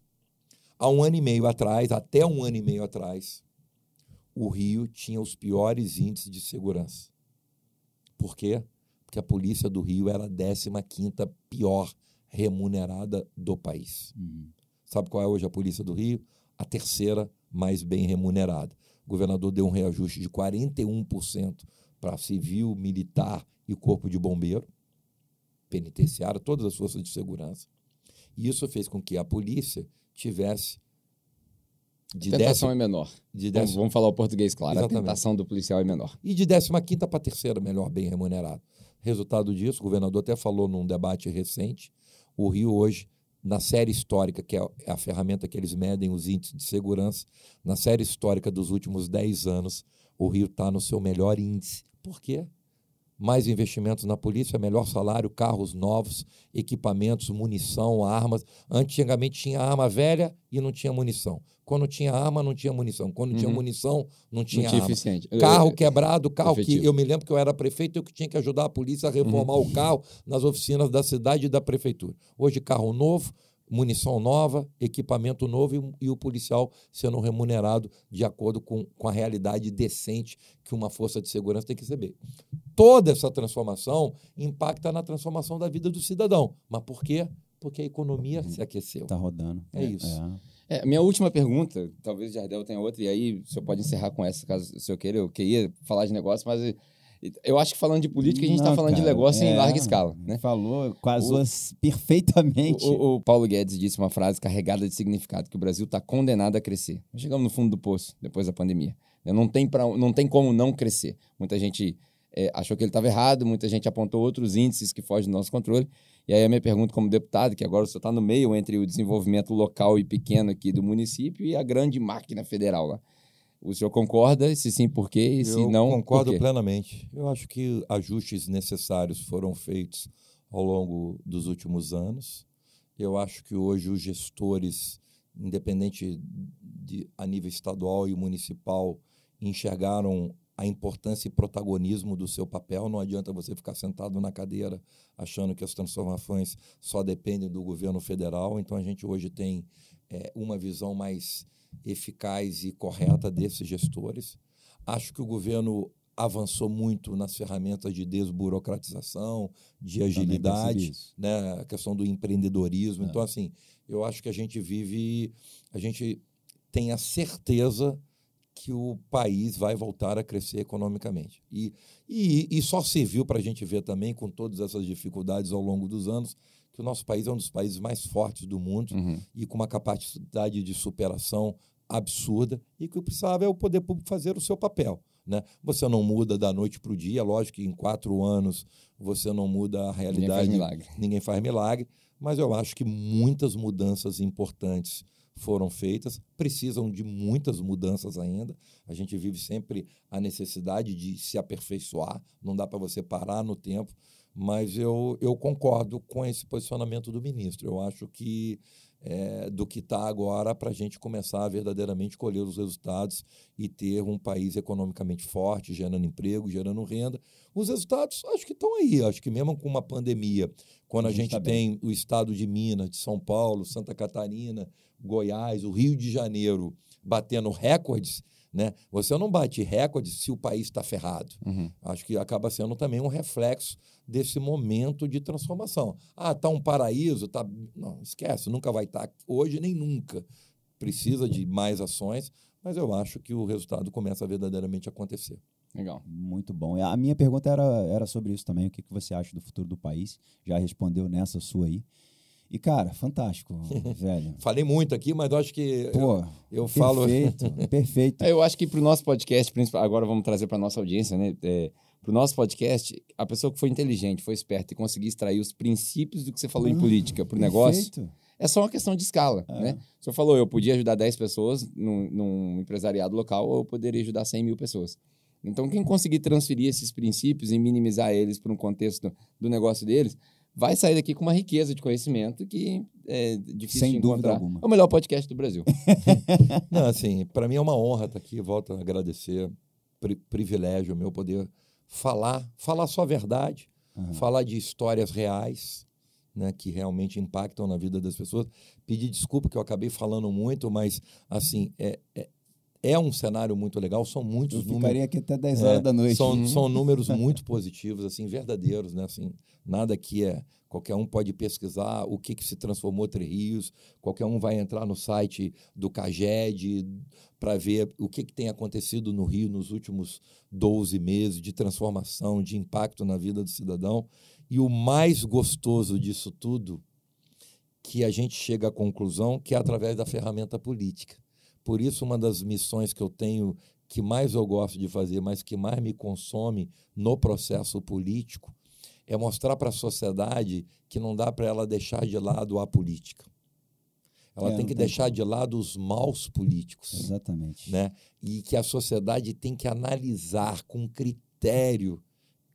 Há um ano e meio atrás, até um ano e meio atrás, o Rio tinha os piores índices de segurança. Por quê? Porque a polícia do Rio era a 15 pior remunerada do país. Uhum. Sabe qual é hoje a polícia do Rio? A terceira mais bem remunerada. O governador deu um reajuste de 41% para civil, militar e corpo de bombeiro, penitenciário, todas as forças de segurança. E isso fez com que a polícia tivesse de a tentação décima, é menor. De décima, vamos, vamos, falar o português claro. Exatamente. A tentação do policial é menor. E de 15 para terceira, melhor, bem remunerado. Resultado disso, o governador até falou num debate recente, o Rio hoje, na série histórica, que é a ferramenta que eles medem os índices de segurança, na série histórica dos últimos 10 anos, o Rio está no seu melhor índice. Por quê? Mais investimentos na polícia, melhor salário, carros novos, equipamentos, munição, armas. Antigamente tinha arma velha e não tinha munição. Quando tinha arma, não tinha munição. Quando uhum. tinha munição, não tinha, não tinha arma. Eficiente. Carro quebrado, carro Efetivo. que eu me lembro que eu era prefeito, eu que tinha que ajudar a polícia a reformar uhum. o carro nas oficinas da cidade e da prefeitura. Hoje carro novo, munição nova, equipamento novo e, e, o policial sendo remunerado de acordo com, com a realidade decente que uma força de segurança tem que receber. Toda essa transformação impacta na transformação da vida do cidadão. Mas por quê? Porque a economia uhum. se aqueceu. Está rodando. É, é isso. É. É, minha última pergunta, talvez o Jardel tenha outra, e aí o senhor pode encerrar com essa, caso o senhor queira. Eu queria falar de negócio, mas eu acho que falando de política, a gente está falando cara, de negócio é, em larga escala. Né? Falou, casou o, perfeitamente. O, o, Paulo Guedes disse uma frase carregada de significado, que o Brasil está condenado a crescer. Chegamos no fundo do poço, depois da pandemia. Não tem, pra, não tem como não crescer. Muita gente é, achou que ele estava errado, muita gente apontou outros índices que fogem do nosso controle. E aí a minha pergunta como deputado, que agora você está no meio entre o desenvolvimento local e pequeno aqui do município e a grande máquina federal lá. O senhor concorda? Se sim, por quê? E se Eu não, concordo plenamente. Eu acho que ajustes necessários foram feitos ao longo dos últimos anos. Eu acho que hoje os gestores, independente de a nível estadual e municipal, enxergaram a importância e protagonismo do seu papel. Não adianta você ficar sentado na cadeira achando que as transformações só dependem do governo federal. Então a gente hoje tem é, uma visão mais eficaz e correta desses gestores. Acho que o governo avançou muito nas ferramentas de desburocratização, de agilidade, né? a questão do empreendedorismo. É. Então, assim, eu acho que a gente vive, a gente tem a certeza que o país vai voltar a crescer economicamente. E, e, e só serviu para a gente ver também, com todas essas dificuldades ao longo dos anos, que o nosso país é um dos países mais fortes do mundo uhum. e com uma capacidade de superação absurda e que o precisava é o poder público fazer o seu papel. Né? Você não muda da noite para o dia, lógico que em quatro anos você não muda a realidade. Ninguém faz milagre. Ninguém faz milagre, mas eu acho que muitas mudanças importantes foram feitas, precisam de muitas mudanças ainda. A gente vive sempre a necessidade de se aperfeiçoar, não dá para você parar no tempo mas eu, eu concordo com esse posicionamento do ministro. Eu acho que é, do que está agora para a gente começar a verdadeiramente colher os resultados e ter um país economicamente forte, gerando emprego, gerando renda. Os resultados acho que estão aí. Acho que mesmo com uma pandemia, quando a, a gente, gente tá tem bem. o estado de Minas, de São Paulo, Santa Catarina, Goiás, o Rio de Janeiro batendo recordes, né? Você não bate recorde se o país está ferrado. Uhum. Acho que acaba sendo também um reflexo desse momento de transformação. Ah, está um paraíso, tá. Não, esquece, nunca vai estar tá hoje nem nunca. Precisa de mais ações, mas eu acho que o resultado começa a verdadeiramente acontecer. Legal. Muito bom. A minha pergunta era, era sobre isso também. O que, que você acha do futuro do país? Já respondeu nessa sua aí. E, cara, fantástico, velho. Falei muito aqui, mas eu acho que Pô, eu, eu perfeito, falo. Perfeito, perfeito. É, eu acho que para o nosso podcast, agora vamos trazer para nossa audiência, né? É, para o nosso podcast, a pessoa que foi inteligente, foi esperta e conseguir extrair os princípios do que você falou ah, em política para o negócio, é só uma questão de escala, é. né? O senhor falou, eu podia ajudar 10 pessoas num, num empresariado local ou eu poderia ajudar 100 mil pessoas. Então, quem conseguir transferir esses princípios e minimizar eles para um contexto do negócio deles, vai sair daqui com uma riqueza de conhecimento que é difícil Sem de encontrar. Alguma. É o melhor podcast do Brasil. Não, assim, para mim é uma honra estar aqui. Volto a agradecer pri privilégio meu poder falar, falar só a verdade, uhum. falar de histórias reais, né, que realmente impactam na vida das pessoas. Pedir desculpa que eu acabei falando muito, mas assim, é, é, é um cenário muito legal, são muitos eu números. aqui até 10 é, horas é, da noite. São, são números muito positivos, assim, verdadeiros, né? Assim, nada que é. Qualquer um pode pesquisar o que, que se transformou Três Rios, qualquer um vai entrar no site do CAGED para ver o que, que tem acontecido no Rio nos últimos 12 meses de transformação, de impacto na vida do cidadão. E o mais gostoso disso tudo, que a gente chega à conclusão que é através da ferramenta política. Por isso, uma das missões que eu tenho, que mais eu gosto de fazer, mas que mais me consome no processo político, é mostrar para a sociedade que não dá para ela deixar de lado a política. Ela é, tem que tem deixar de lado os maus políticos. Exatamente. Né? E que a sociedade tem que analisar com critério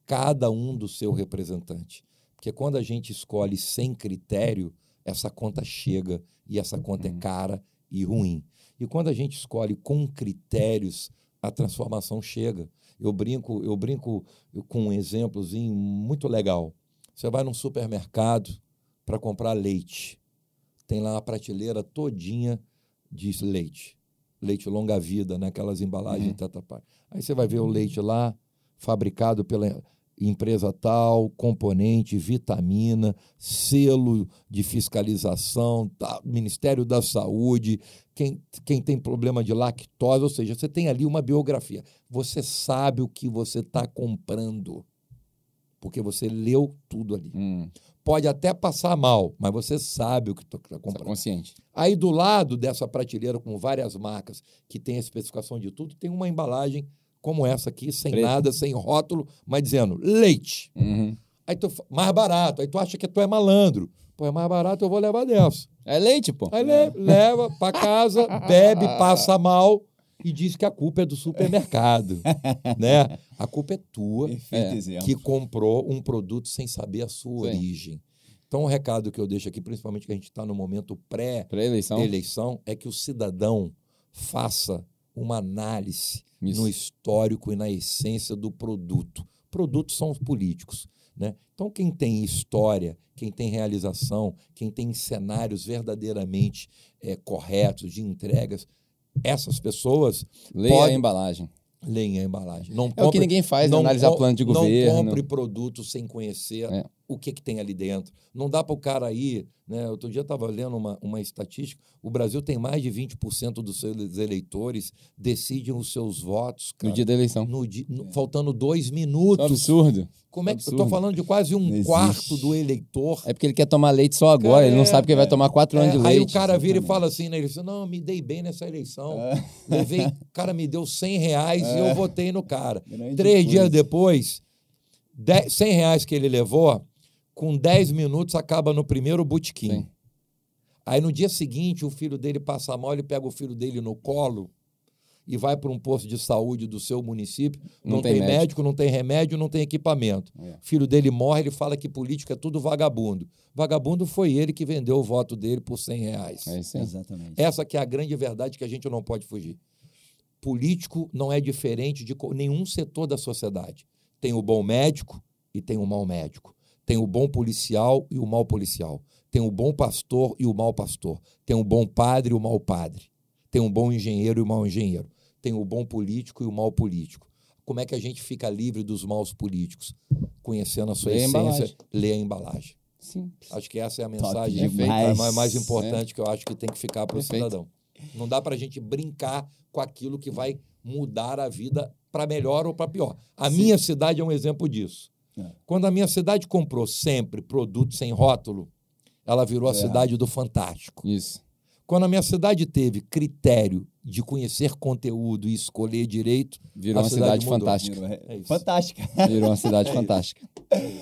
cada um do seu representante. Porque quando a gente escolhe sem critério, essa conta chega e essa conta é uhum. cara e ruim. E quando a gente escolhe com critérios, a transformação chega. Eu brinco, eu brinco com um exemplozinho muito legal. Você vai num supermercado para comprar leite. Tem lá a prateleira todinha de leite. Leite longa vida, naquelas né? embalagens uhum. Aí você vai ver o leite lá, fabricado pela empresa tal, componente, vitamina, selo de fiscalização, tá, Ministério da Saúde, quem, quem tem problema de lactose, ou seja, você tem ali uma biografia. Você sabe o que você está comprando, porque você leu tudo ali. Hum. Pode até passar mal, mas você sabe o que está comprando. Você é consciente. Aí do lado dessa prateleira com várias marcas que tem a especificação de tudo, tem uma embalagem como essa aqui, sem nada, sem rótulo, mas dizendo leite. Uhum. Aí tu, mais barato. Aí tu acha que tu é malandro. Pô, é mais barato, eu vou levar dessa. É leite, pô. Aí é. leva para casa, bebe, passa mal e diz que a culpa é do supermercado, né? A culpa é tua é, que comprou um produto sem saber a sua Sim. origem. Então, o recado que eu deixo aqui, principalmente que a gente está no momento pré-eleição, pré é que o cidadão faça uma análise isso. no histórico e na essência do produto. Produtos são os políticos. Né? Então, quem tem história, quem tem realização, quem tem cenários verdadeiramente é, corretos de entregas, essas pessoas. Leia pode... a embalagem. Leia a embalagem. Não é compre, o que ninguém faz, não analisar plano de governo. Não compre produtos sem conhecer é. O que, que tem ali dentro. Não dá para o cara ir. Né? Outro dia eu estava lendo uma, uma estatística. O Brasil tem mais de 20% dos seus eleitores decidem os seus votos. Cara, no dia da eleição. No dia, no, faltando dois minutos. É absurdo. Como é que eu estou falando de quase um quarto do eleitor? É porque ele quer tomar leite só agora, cara, ele não sabe que ele vai tomar quatro anos de leite. Aí o cara vira e fala assim na eleição: não, me dei bem nessa eleição. É. Levei, o cara me deu 100 reais e eu é. votei no cara. Grande Três coisa. dias depois, 10, 100 reais que ele levou, com 10 minutos acaba no primeiro botequim. Aí no dia seguinte, o filho dele passa mal, ele pega o filho dele no colo e vai para um posto de saúde do seu município, não, não tem, tem médico. médico. não tem remédio, não tem equipamento. É. Filho dele morre, ele fala que político é tudo vagabundo. Vagabundo foi ele que vendeu o voto dele por 100 reais. É isso, Exatamente. Essa que é a grande verdade que a gente não pode fugir. Político não é diferente de nenhum setor da sociedade. Tem o bom médico e tem o mau médico. Tem o bom policial e o mau policial. Tem o bom pastor e o mau pastor. Tem o bom padre e o mau padre. Tem um bom engenheiro e o mau engenheiro tem o bom político e o mau político. Como é que a gente fica livre dos maus políticos? Conhecendo a sua lê essência, a lê a embalagem. Sim. Acho que essa é a mensagem mais, mais importante é. que eu acho que tem que ficar para o cidadão. Não dá para a gente brincar com aquilo que vai mudar a vida para melhor ou para pior. A Sim. minha cidade é um exemplo disso. É. Quando a minha cidade comprou sempre produto sem rótulo, ela virou a é. cidade do fantástico. Isso. Quando a minha cidade teve critério de conhecer conteúdo e escolher direito, virou uma cidade, cidade fantástica. Virou, é fantástica. Virou uma cidade é fantástica.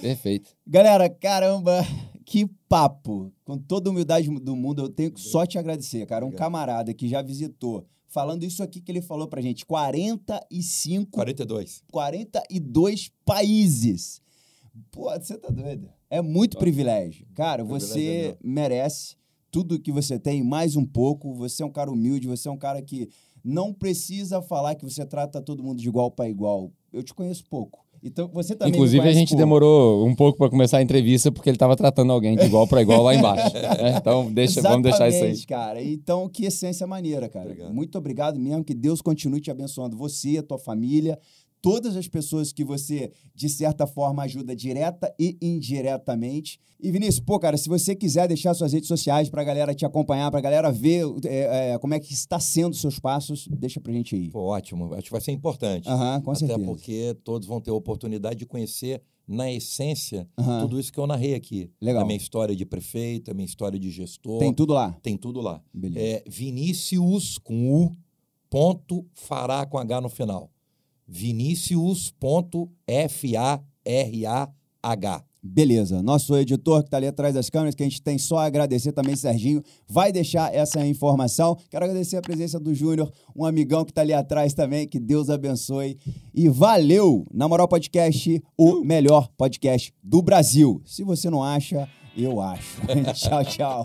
Perfeito. Galera, caramba, que papo. Com toda a humildade do mundo, eu tenho que só te agradecer, cara. Um camarada que já visitou, falando isso aqui que ele falou pra gente, 45... 42. 42 países. Pô, você tá doido. É muito privilégio. Cara, você merece tudo que você tem, mais um pouco. Você é um cara humilde, você é um cara que não precisa falar que você trata todo mundo de igual para igual. Eu te conheço pouco. Então, você também Inclusive, a gente pouco. demorou um pouco para começar a entrevista porque ele estava tratando alguém de igual para igual lá embaixo. né? Então, deixa, vamos deixar isso aí. cara. Então, que essência maneira, cara. Obrigado. Muito obrigado mesmo. Que Deus continue te abençoando, você, a tua família, todas as pessoas que você, de certa forma, ajuda direta e indiretamente. E Vinícius, pô, cara, se você quiser deixar suas redes sociais para a galera te acompanhar, para a galera ver é, é, como é que está sendo os seus passos, deixa pra gente aí. Pô, ótimo, acho que vai ser importante. Aham, com Até certeza. Até porque todos vão ter a oportunidade de conhecer na essência, uhum. tudo isso que eu narrei aqui. Legal. A minha história de prefeito, a minha história de gestor. Tem tudo lá? Tem tudo lá. Beleza. É Vinícius, com U, ponto, fará com H no final vinicius.farah. Beleza. Nosso editor que está ali atrás das câmeras, que a gente tem só a agradecer também, Serginho, vai deixar essa informação. Quero agradecer a presença do Júnior, um amigão que está ali atrás também. Que Deus abençoe. E valeu! Na Moral Podcast, o melhor podcast do Brasil. Se você não acha, eu acho. tchau, tchau.